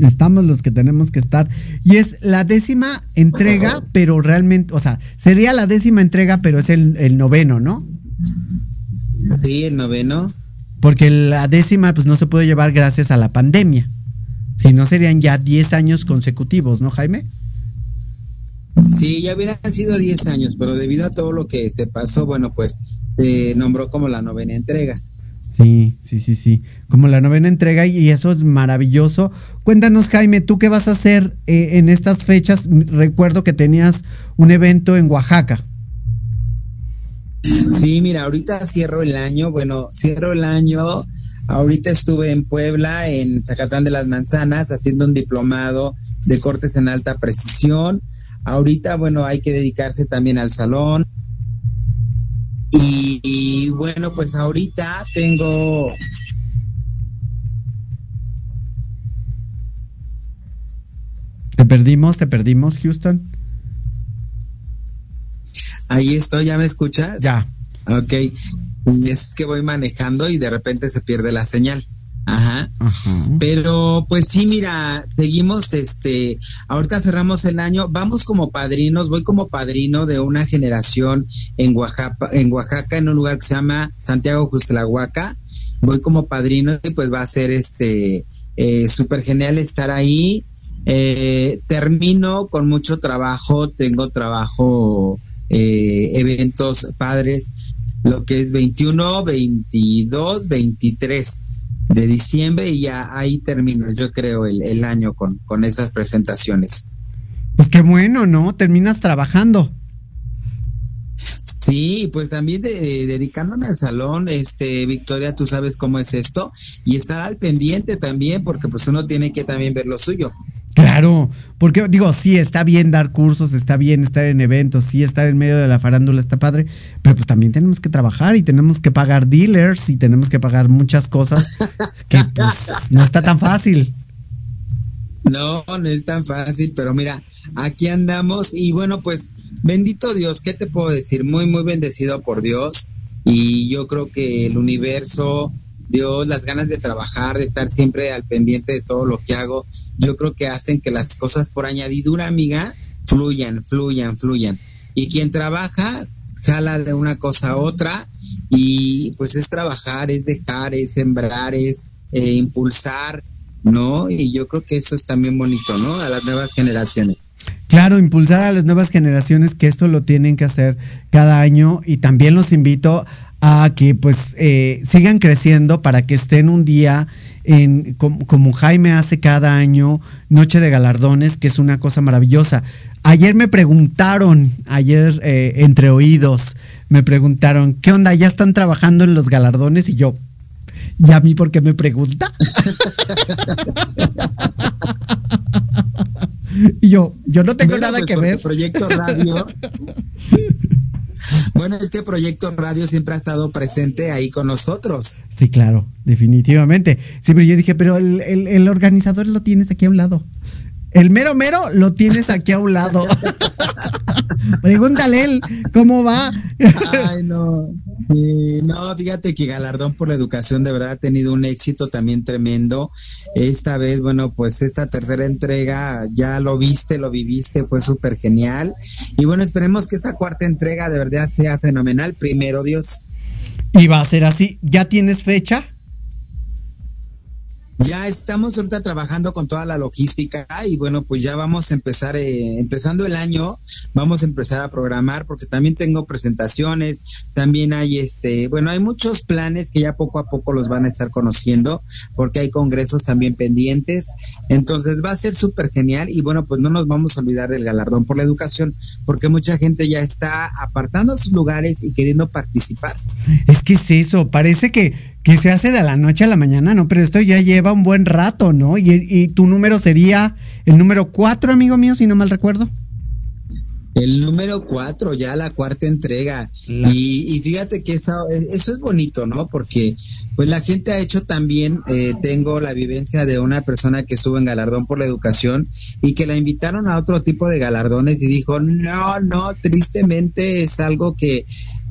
Estamos los que tenemos que estar. Y es la décima entrega, pero realmente, o sea, sería la décima entrega, pero es el, el noveno, ¿no? Sí, el noveno. Porque la décima, pues no se puede llevar gracias a la pandemia. Si no, serían ya 10 años consecutivos, ¿no, Jaime? Sí, ya hubieran sido 10 años, pero debido a todo lo que se pasó, bueno, pues se nombró como la novena entrega. Sí, sí, sí, sí, como la novena entrega y eso es maravilloso. Cuéntanos, Jaime, ¿tú qué vas a hacer eh, en estas fechas? Recuerdo que tenías un evento en Oaxaca. Sí, mira, ahorita cierro el año, bueno, cierro el año, ahorita estuve en Puebla, en Zacatán de las Manzanas, haciendo un diplomado de cortes en alta precisión Ahorita, bueno, hay que dedicarse también al salón. Y, bueno, pues ahorita tengo... Te perdimos, te perdimos, Houston. Ahí estoy, ¿ya me escuchas? Ya. Ok. Es que voy manejando y de repente se pierde la señal. Ajá. Pero pues sí, mira, seguimos, este, ahorita cerramos el año, vamos como padrinos, voy como padrino de una generación en Oaxaca, en Oaxaca, en un lugar que se llama Santiago Justlahuaca, voy como padrino y pues va a ser este, eh, súper genial estar ahí. Eh, termino con mucho trabajo, tengo trabajo, eh, eventos padres, lo que es 21, 22, 23 de diciembre y ya ahí termino, yo creo, el, el año con, con esas presentaciones. Pues qué bueno, ¿no? Terminas trabajando. Sí, pues también de, dedicándome al salón, este, Victoria, tú sabes cómo es esto, y estar al pendiente también, porque pues uno tiene que también ver lo suyo. Claro, porque digo, sí, está bien dar cursos, está bien estar en eventos, sí, estar en medio de la farándula está padre, pero pues también tenemos que trabajar y tenemos que pagar dealers y tenemos que pagar muchas cosas que pues no está tan fácil. No, no es tan fácil, pero mira, aquí andamos y bueno, pues bendito Dios, ¿qué te puedo decir? Muy, muy bendecido por Dios y yo creo que el universo, Dios, las ganas de trabajar, de estar siempre al pendiente de todo lo que hago, yo creo que hacen que las cosas por añadidura, amiga, fluyan, fluyan, fluyan. Y quien trabaja, jala de una cosa a otra y pues es trabajar, es dejar, es sembrar, es eh, impulsar, ¿no? Y yo creo que eso es también bonito, ¿no? A las nuevas generaciones. Claro, impulsar a las nuevas generaciones que esto lo tienen que hacer cada año y también los invito a que pues eh, sigan creciendo para que estén un día en, como, Jaime hace cada año, Noche de Galardones, que es una cosa maravillosa. Ayer me preguntaron, ayer eh, entre oídos, me preguntaron, ¿qué onda? ¿Ya están trabajando en los galardones? Y yo, ¿y a mí por qué me pregunta? y yo, yo no tengo nada pues, que ver. Proyecto Radio Bueno, este proyecto radio siempre ha estado presente ahí con nosotros. Sí, claro, definitivamente. Sí, pero yo dije, pero el, el organizador lo tienes aquí a un lado. El mero mero lo tienes aquí a un lado. Pregúntale él, ¿cómo va? Ay, no. no, fíjate que Galardón por la Educación de verdad ha tenido un éxito también tremendo. Esta vez, bueno, pues esta tercera entrega ya lo viste, lo viviste, fue súper genial. Y bueno, esperemos que esta cuarta entrega de verdad sea fenomenal. Primero, Dios. Y va a ser así. ¿Ya tienes fecha? Ya estamos ahorita trabajando con toda la logística y bueno, pues ya vamos a empezar, eh, empezando el año, vamos a empezar a programar porque también tengo presentaciones, también hay este, bueno, hay muchos planes que ya poco a poco los van a estar conociendo porque hay congresos también pendientes, entonces va a ser súper genial y bueno, pues no nos vamos a olvidar del galardón por la educación porque mucha gente ya está apartando sus lugares y queriendo participar. Es que es eso, parece que que se hace de la noche a la mañana, ¿no? Pero esto ya lleva un buen rato, ¿no? Y, tu número sería el número cuatro, amigo mío, si no mal recuerdo. El número cuatro, ya la cuarta entrega. Y, fíjate que eso, eso es bonito, ¿no? Porque pues la gente ha hecho también, eh, tengo la vivencia de una persona que estuvo en galardón por la educación y que la invitaron a otro tipo de galardones y dijo, no, no, tristemente es algo que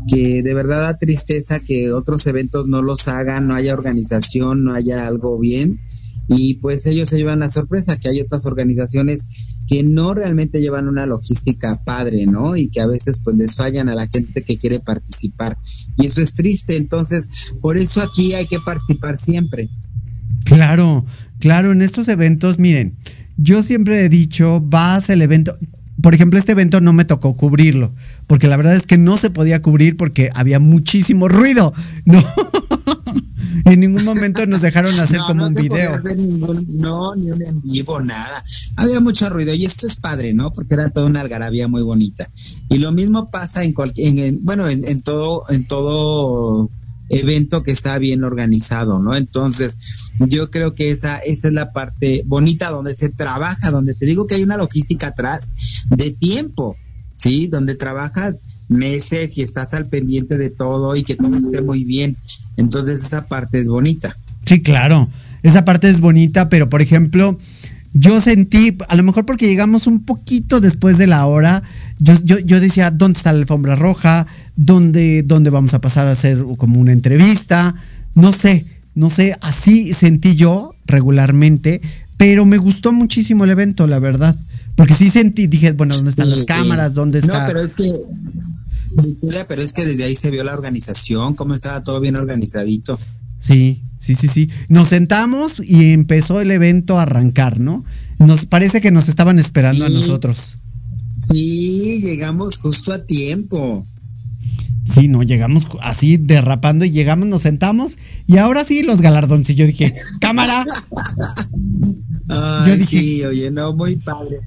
que de verdad da tristeza que otros eventos no los hagan, no haya organización, no haya algo bien. Y pues ellos se llevan la sorpresa que hay otras organizaciones que no realmente llevan una logística padre, ¿no? Y que a veces pues les fallan a la gente que quiere participar. Y eso es triste, entonces por eso aquí hay que participar siempre. Claro, claro, en estos eventos, miren, yo siempre he dicho, vas al evento, por ejemplo, este evento no me tocó cubrirlo, porque la verdad es que no se podía cubrir porque había muchísimo ruido, ¿no? en ningún momento nos dejaron hacer como un video. no, ni un en vivo, nada. Había mucho ruido y esto es padre, ¿no? Porque era toda una algarabía muy bonita. Y lo mismo pasa en cualquier, bueno, en, todo, en todo evento que está bien organizado, ¿no? Entonces, yo creo que esa, esa es la parte bonita donde se trabaja, donde te digo que hay una logística atrás de tiempo, ¿sí? Donde trabajas meses y estás al pendiente de todo y que todo esté muy bien. Entonces, esa parte es bonita. Sí, claro. Esa parte es bonita, pero por ejemplo, yo sentí, a lo mejor porque llegamos un poquito después de la hora, yo, yo, yo decía, ¿dónde está la alfombra roja? ¿Dónde, ¿Dónde vamos a pasar a hacer como una entrevista? No sé, No sé, así sentí yo regularmente, pero me gustó muchísimo el evento, la verdad. Porque sí sentí, dije, bueno, ¿dónde están Sí, las cámaras? ¿Dónde está? No, pero es que, pero es que desde ahí se vio la organización, cómo estaba todo bien organizadito. Sí, sí, sí, sí. Nos sentamos y empezó el evento a arrancar, ¿no? Nos parece que nos estaban esperando a nosotros. Sí, llegamos justo a tiempo. Sí, no, llegamos así derrapando y llegamos, nos sentamos y ahora sí los galardones. Y yo dije, cámara. Ay, Yo dije- sí, oye, no, muy padre.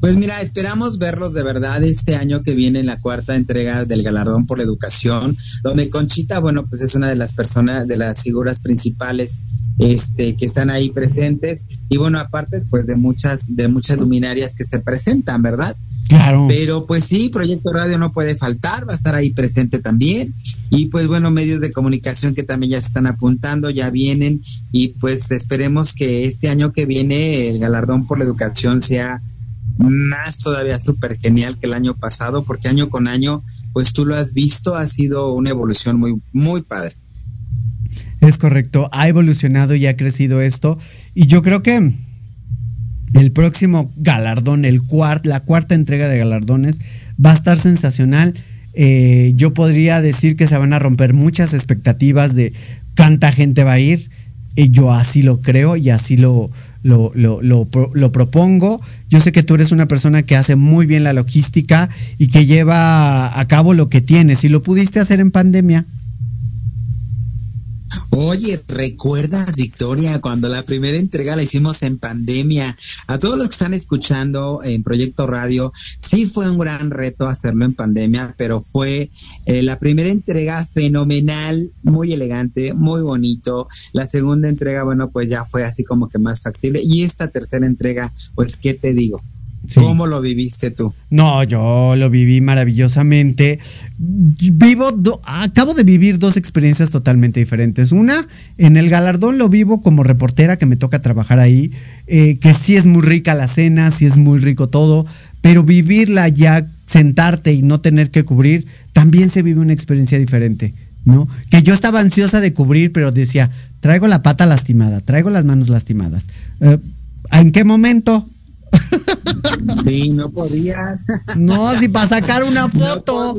Pues mira, esperamos verlos de verdad este año que viene en la cuarta entrega del Galardón por la Educación, donde Conchita, bueno, pues es una de las personas, de las figuras principales este, que están ahí presentes. Y bueno, aparte, pues de muchas, de muchas luminarias que se presentan, ¿verdad? Claro. Pero pues sí, Proyecto Radio no puede faltar, va a estar ahí presente también. Y pues bueno, medios de comunicación que también ya se están apuntando, ya vienen. Y pues esperemos que este año que viene el galardón por la educación sea más todavía súper genial que el año pasado, porque año con año, pues tú lo has visto, ha sido una evolución muy, muy padre. Es correcto, ha evolucionado y ha crecido esto. Y yo creo que el próximo galardón, la cuarta entrega de galardones, va a estar sensacional. Eh, yo podría decir que se van a romper muchas expectativas de cuánta gente va a ir. Y yo así lo creo y así lo, lo, lo, lo lo propongo. Yo sé que tú eres una persona que hace muy bien la logística y que lleva a cabo lo que tienes. Y lo pudiste hacer en pandemia. Oye, ¿recuerdas, Victoria, cuando la primera entrega la hicimos en pandemia? A todos los que están escuchando en Proyecto Radio, sí fue un gran reto hacerlo en pandemia, pero fue eh, la primera entrega fenomenal, muy elegante, muy bonito. La segunda entrega, bueno, pues ya fue así como que más factible. Y esta tercera entrega, pues, ¿qué te digo? ¿Cómo lo viviste tú? No, yo lo viví maravillosamente. Vivo, do- acabo de vivir dos experiencias totalmente diferentes. Una, en el galardón lo vivo como reportera que me toca trabajar ahí, eh, que sí es muy rica la cena, sí es muy rico todo, pero vivirla ya, sentarte y no tener que cubrir, también se vive una experiencia diferente, ¿no? Que yo estaba ansiosa de cubrir, pero decía, traigo la pata lastimada, traigo las manos lastimadas. Eh, ¿En qué momento? Sí, no podías. No, si para sacar una foto.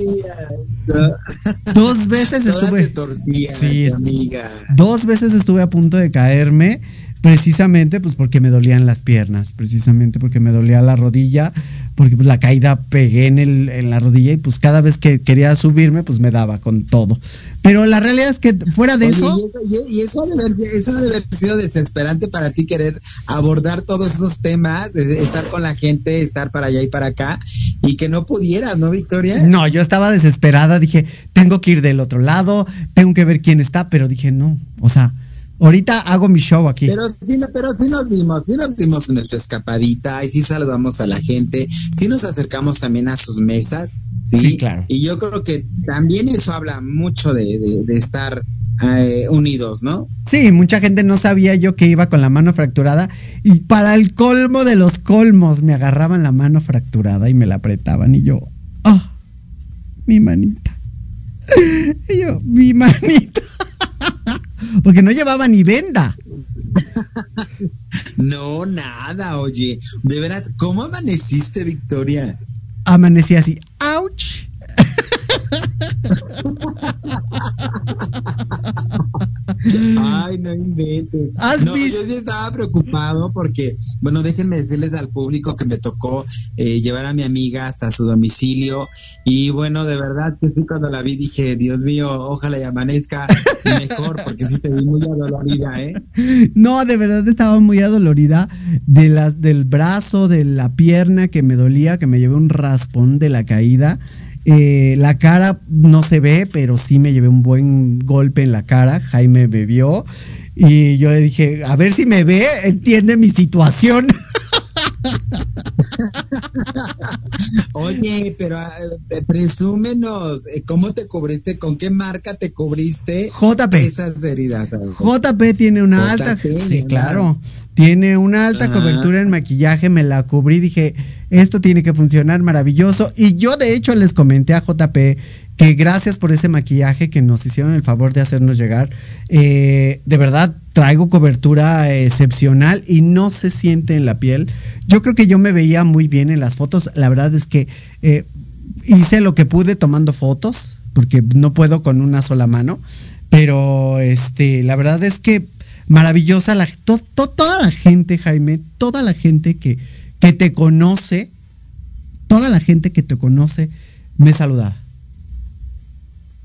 Dos veces Toda estuve. torcía, Sí, amiga. Dos veces estuve a punto de caerme, precisamente pues porque me dolían las piernas, precisamente porque me dolía la rodilla, porque pues la caída pegué en, el, en la rodilla y pues cada vez que quería subirme pues me daba con todo. Pero la realidad es que fuera de Oye, eso, y eso, ha de haber, sido desesperante para ti querer abordar todos esos temas, estar con la gente, estar para allá y para acá, y que no pudieras, ¿no, Victoria? no, yo estaba desesperada, dije, tengo que ir del otro lado, tengo que ver quién está, pero dije, no, o sea, ahorita hago mi show aquí. Pero sí, pero sí nos dimos, sí nos dimos nuestra escapadita y sí saludamos a la gente, sí nos acercamos también a sus mesas, sí, Sí, claro. Y yo creo que también eso habla mucho de, de- de estar eh, unidos, ¿no? Sí, mucha gente no sabía yo que iba con la mano fracturada y para el colmo de los colmos me agarraban la mano fracturada y me la apretaban y yo, ah, mi manita. Y yo, mi manita. Porque no llevaba ni venda. No, nada, oye, de veras, ¿cómo amaneciste, Victoria? Amanecí así, ouch. Ay, no inventes. ¿Has No, yo sí estaba preocupado porque, bueno, déjenme decirles al público que me tocó eh, llevar a mi amiga hasta su domicilio y bueno, de verdad que sí, cuando la vi dije, Dios mío, ojalá y amanezca mejor porque sí te vi muy adolorida, ¿eh? No, de verdad estaba muy adolorida de las, del brazo, de la pierna que me dolía, que me llevé un raspón de la caída. Eh, la cara no se ve, pero sí me llevé un buen golpe en la cara. Jaime me vio y yo le dije, a ver si me ve, entiende mi situación. Oye, pero ah, eh, presúmenos, eh, ¿cómo te cubriste? ¿Con qué marca te cubriste JP. esas heridas? JP tiene una alta, sí, ¿no? claro, tiene una alta Ajá. cobertura en maquillaje, me la cubrí, dije, esto tiene que funcionar maravilloso. Y yo de hecho les comenté a JP que gracias por ese maquillaje que nos hicieron el favor de hacernos llegar. Eh, de verdad, traigo cobertura excepcional y no se siente en la piel. Yo creo que yo me veía muy bien en las fotos. La verdad es que eh, hice lo que pude tomando fotos, porque no puedo con una sola mano. Pero este, la verdad es que maravillosa la, toda la gente, Jaime, toda la gente que, que te conoce, toda la gente que te conoce me saludaba.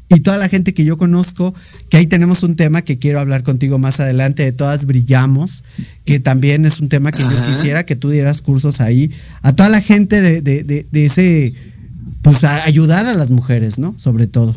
Y toda la gente que yo conozco, que ahí tenemos un tema que quiero hablar contigo más adelante, de todas brillamos, que también es un tema que yo quisiera que tú dieras cursos ahí, a toda la gente de, de, de, de ese, pues a ayudar a las mujeres, ¿no? Sobre todo.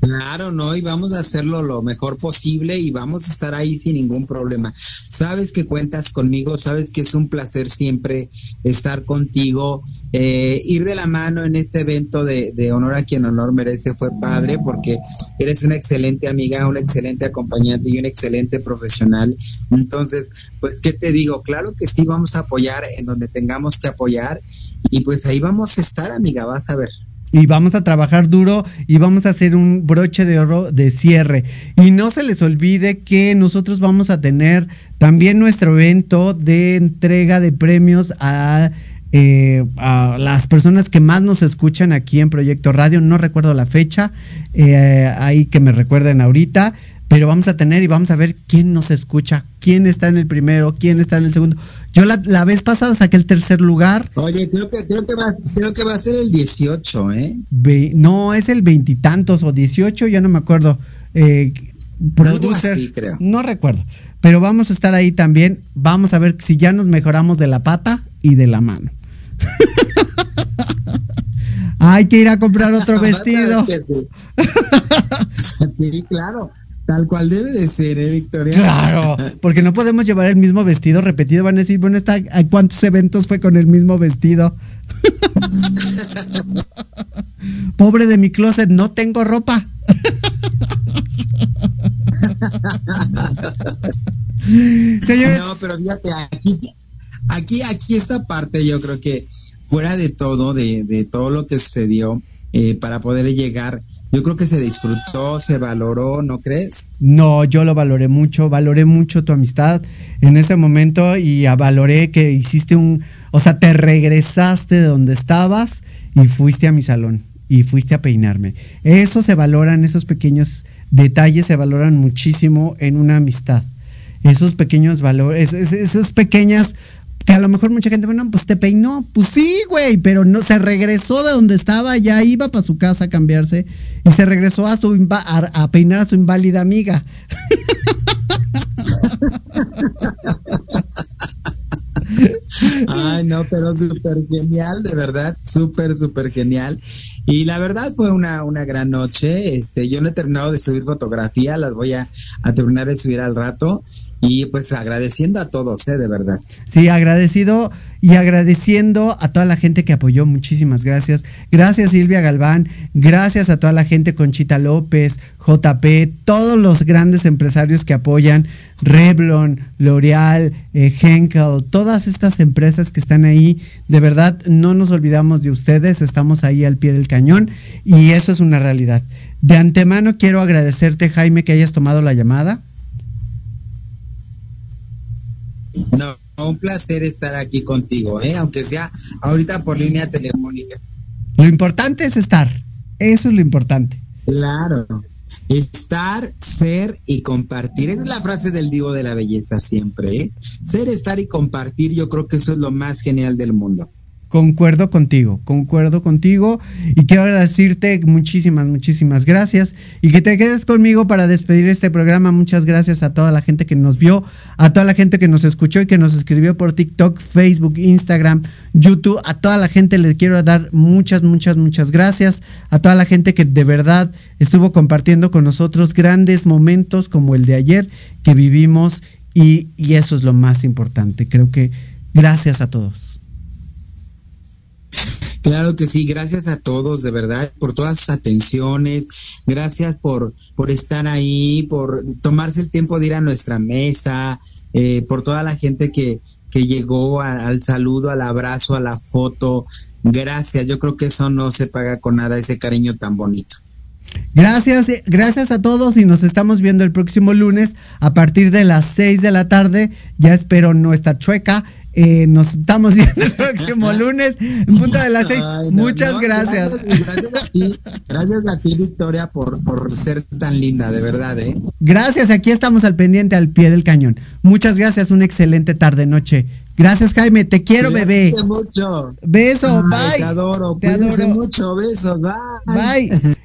Claro, no, y vamos a hacerlo lo mejor posible y vamos a estar ahí sin ningún problema. Sabes que cuentas conmigo, sabes que es un placer siempre estar contigo. Eh, ir de la mano en este evento de, honor a quien honor merece fue padre porque eres una excelente amiga, una excelente acompañante y un excelente profesional. Entonces, pues, ¿qué te digo? Claro que sí, vamos a apoyar en donde tengamos que apoyar y pues ahí vamos a estar, amiga, vas a ver y vamos a trabajar duro y vamos a hacer un broche de oro de cierre. Y no se les olvide que nosotros vamos a tener también nuestro evento de entrega de premios a, eh, a las personas que más nos escuchan aquí en Proyecto Radio. No recuerdo la fecha, eh, ahí que me recuerden ahorita pero vamos a tener y vamos a ver quién nos escucha, quién está en el primero, quién está en el segundo. Yo la, la vez pasada saqué el tercer lugar. Oye, creo que, creo que, va, creo que va a ser el 18, ¿eh? no, es el veintitantos o 18, ya no me acuerdo. Eh, producer, creo. no recuerdo. Pero vamos a estar ahí también. Vamos a ver si ya nos mejoramos de la pata y de la mano. Hay que ir a comprar otro vestido. sí, claro. Tal cual debe de ser, ¿eh, Victoria? Claro, porque no podemos llevar el mismo vestido repetido. Van a decir, bueno, está, ¿a cuántos eventos fue con el mismo vestido? Pobre de mi closet, no tengo ropa. Señores. No, pero fíjate, aquí, aquí, aquí esta parte yo creo que fuera de todo, de, de todo lo que sucedió, eh, para poder llegar yo creo que se disfrutó, se valoró, ¿no crees? No, yo lo valoré mucho, valoré mucho tu amistad en este momento y valoré que hiciste un, o sea, te regresaste de donde estabas y fuiste a mi salón y fuiste a peinarme. Eso se valoran, esos pequeños detalles se valoran muchísimo en una amistad. Esos pequeños valores, esas pequeñas que a lo mejor mucha gente, bueno, pues te peinó. Pues sí, güey, pero no se regresó de donde estaba, ya iba para su casa a cambiarse y se regresó a su a, peinar a su inválida amiga. Ay, no, pero súper genial, de verdad, súper, súper genial. Y la verdad fue una, una gran noche. Este, yo no he terminado de subir fotografía, las voy a, a terminar de subir al rato. Y pues agradeciendo a todos, ¿eh? de verdad. Sí, agradecido y agradeciendo a toda la gente que apoyó. Muchísimas gracias. Gracias Silvia Galván. Gracias a toda la gente Conchita López, JP, todos los grandes empresarios que apoyan. Revlon, L'Oreal, eh, Henkel, todas estas empresas que están ahí. De verdad, no nos olvidamos de ustedes. Estamos ahí al pie del cañón y eso es una realidad. De antemano quiero agradecerte, Jaime, que hayas tomado la llamada No, un placer estar aquí contigo, ¿eh? aunque sea ahorita por línea telefónica. Lo importante es estar, eso es lo importante. Claro, estar, ser y compartir. Es la frase del Divo de la Belleza siempre. ¿eh? Ser, estar y compartir, yo creo que eso es lo más genial del mundo. Concuerdo contigo, concuerdo contigo y quiero decirte muchísimas, muchísimas gracias y que te quedes conmigo para despedir este programa. Muchas gracias a toda la gente que nos vio, a toda la gente que nos escuchó y que nos escribió por TikTok, Facebook, Instagram, YouTube. A toda la gente le quiero dar muchas, muchas, muchas gracias. A toda la gente que de verdad estuvo compartiendo con nosotros grandes momentos como el de ayer que vivimos y, y eso es lo más importante. Creo que gracias a todos. Claro que sí, gracias a todos, de verdad, por todas sus atenciones, gracias por, por estar ahí, por tomarse el tiempo de ir a nuestra mesa, eh, por toda la gente que, que llegó al saludo, al abrazo, a la foto. gracias. Yo creo que eso no se paga con nada, ese cariño tan bonito. Gracias, eh, gracias a todos y nos estamos viendo el próximo lunes a partir de las 6 de la tarde. Ya espero no estar chueca. Eh, nos estamos viendo el próximo lunes en punta de las 6. Muchas gracias. Gracias, a ti, Victoria, por, por ser tan linda, de verdad. ¿eh? Gracias, aquí estamos al pendiente, al pie del cañón. Muchas gracias, una excelente tarde, noche. Gracias, Jaime. Te quiero, bebé. mucho. Beso, bye. Te adoro. Te adoro. mucho. Besos. Bye. Bye.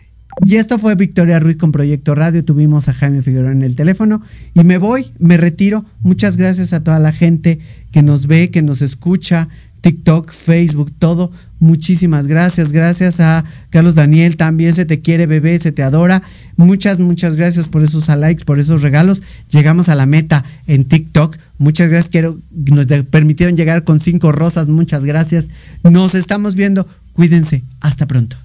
Y esto fue Victoria Ruiz con Proyecto Radio. Tuvimos a Jaime Figueroa en el teléfono. Y me voy, me retiro. Muchas gracias a toda la gente que nos ve, que nos escucha. TikTok, Facebook, todo. Muchísimas gracias. Gracias a Carlos Daniel. También se te quiere, bebé, se te adora. Muchas, muchas gracias por esos likes, por esos regalos. Llegamos a la meta en TikTok. Muchas gracias. Quiero, nos permitieron llegar con cinco rosas. Muchas gracias. Nos estamos viendo. Cuídense. Hasta pronto.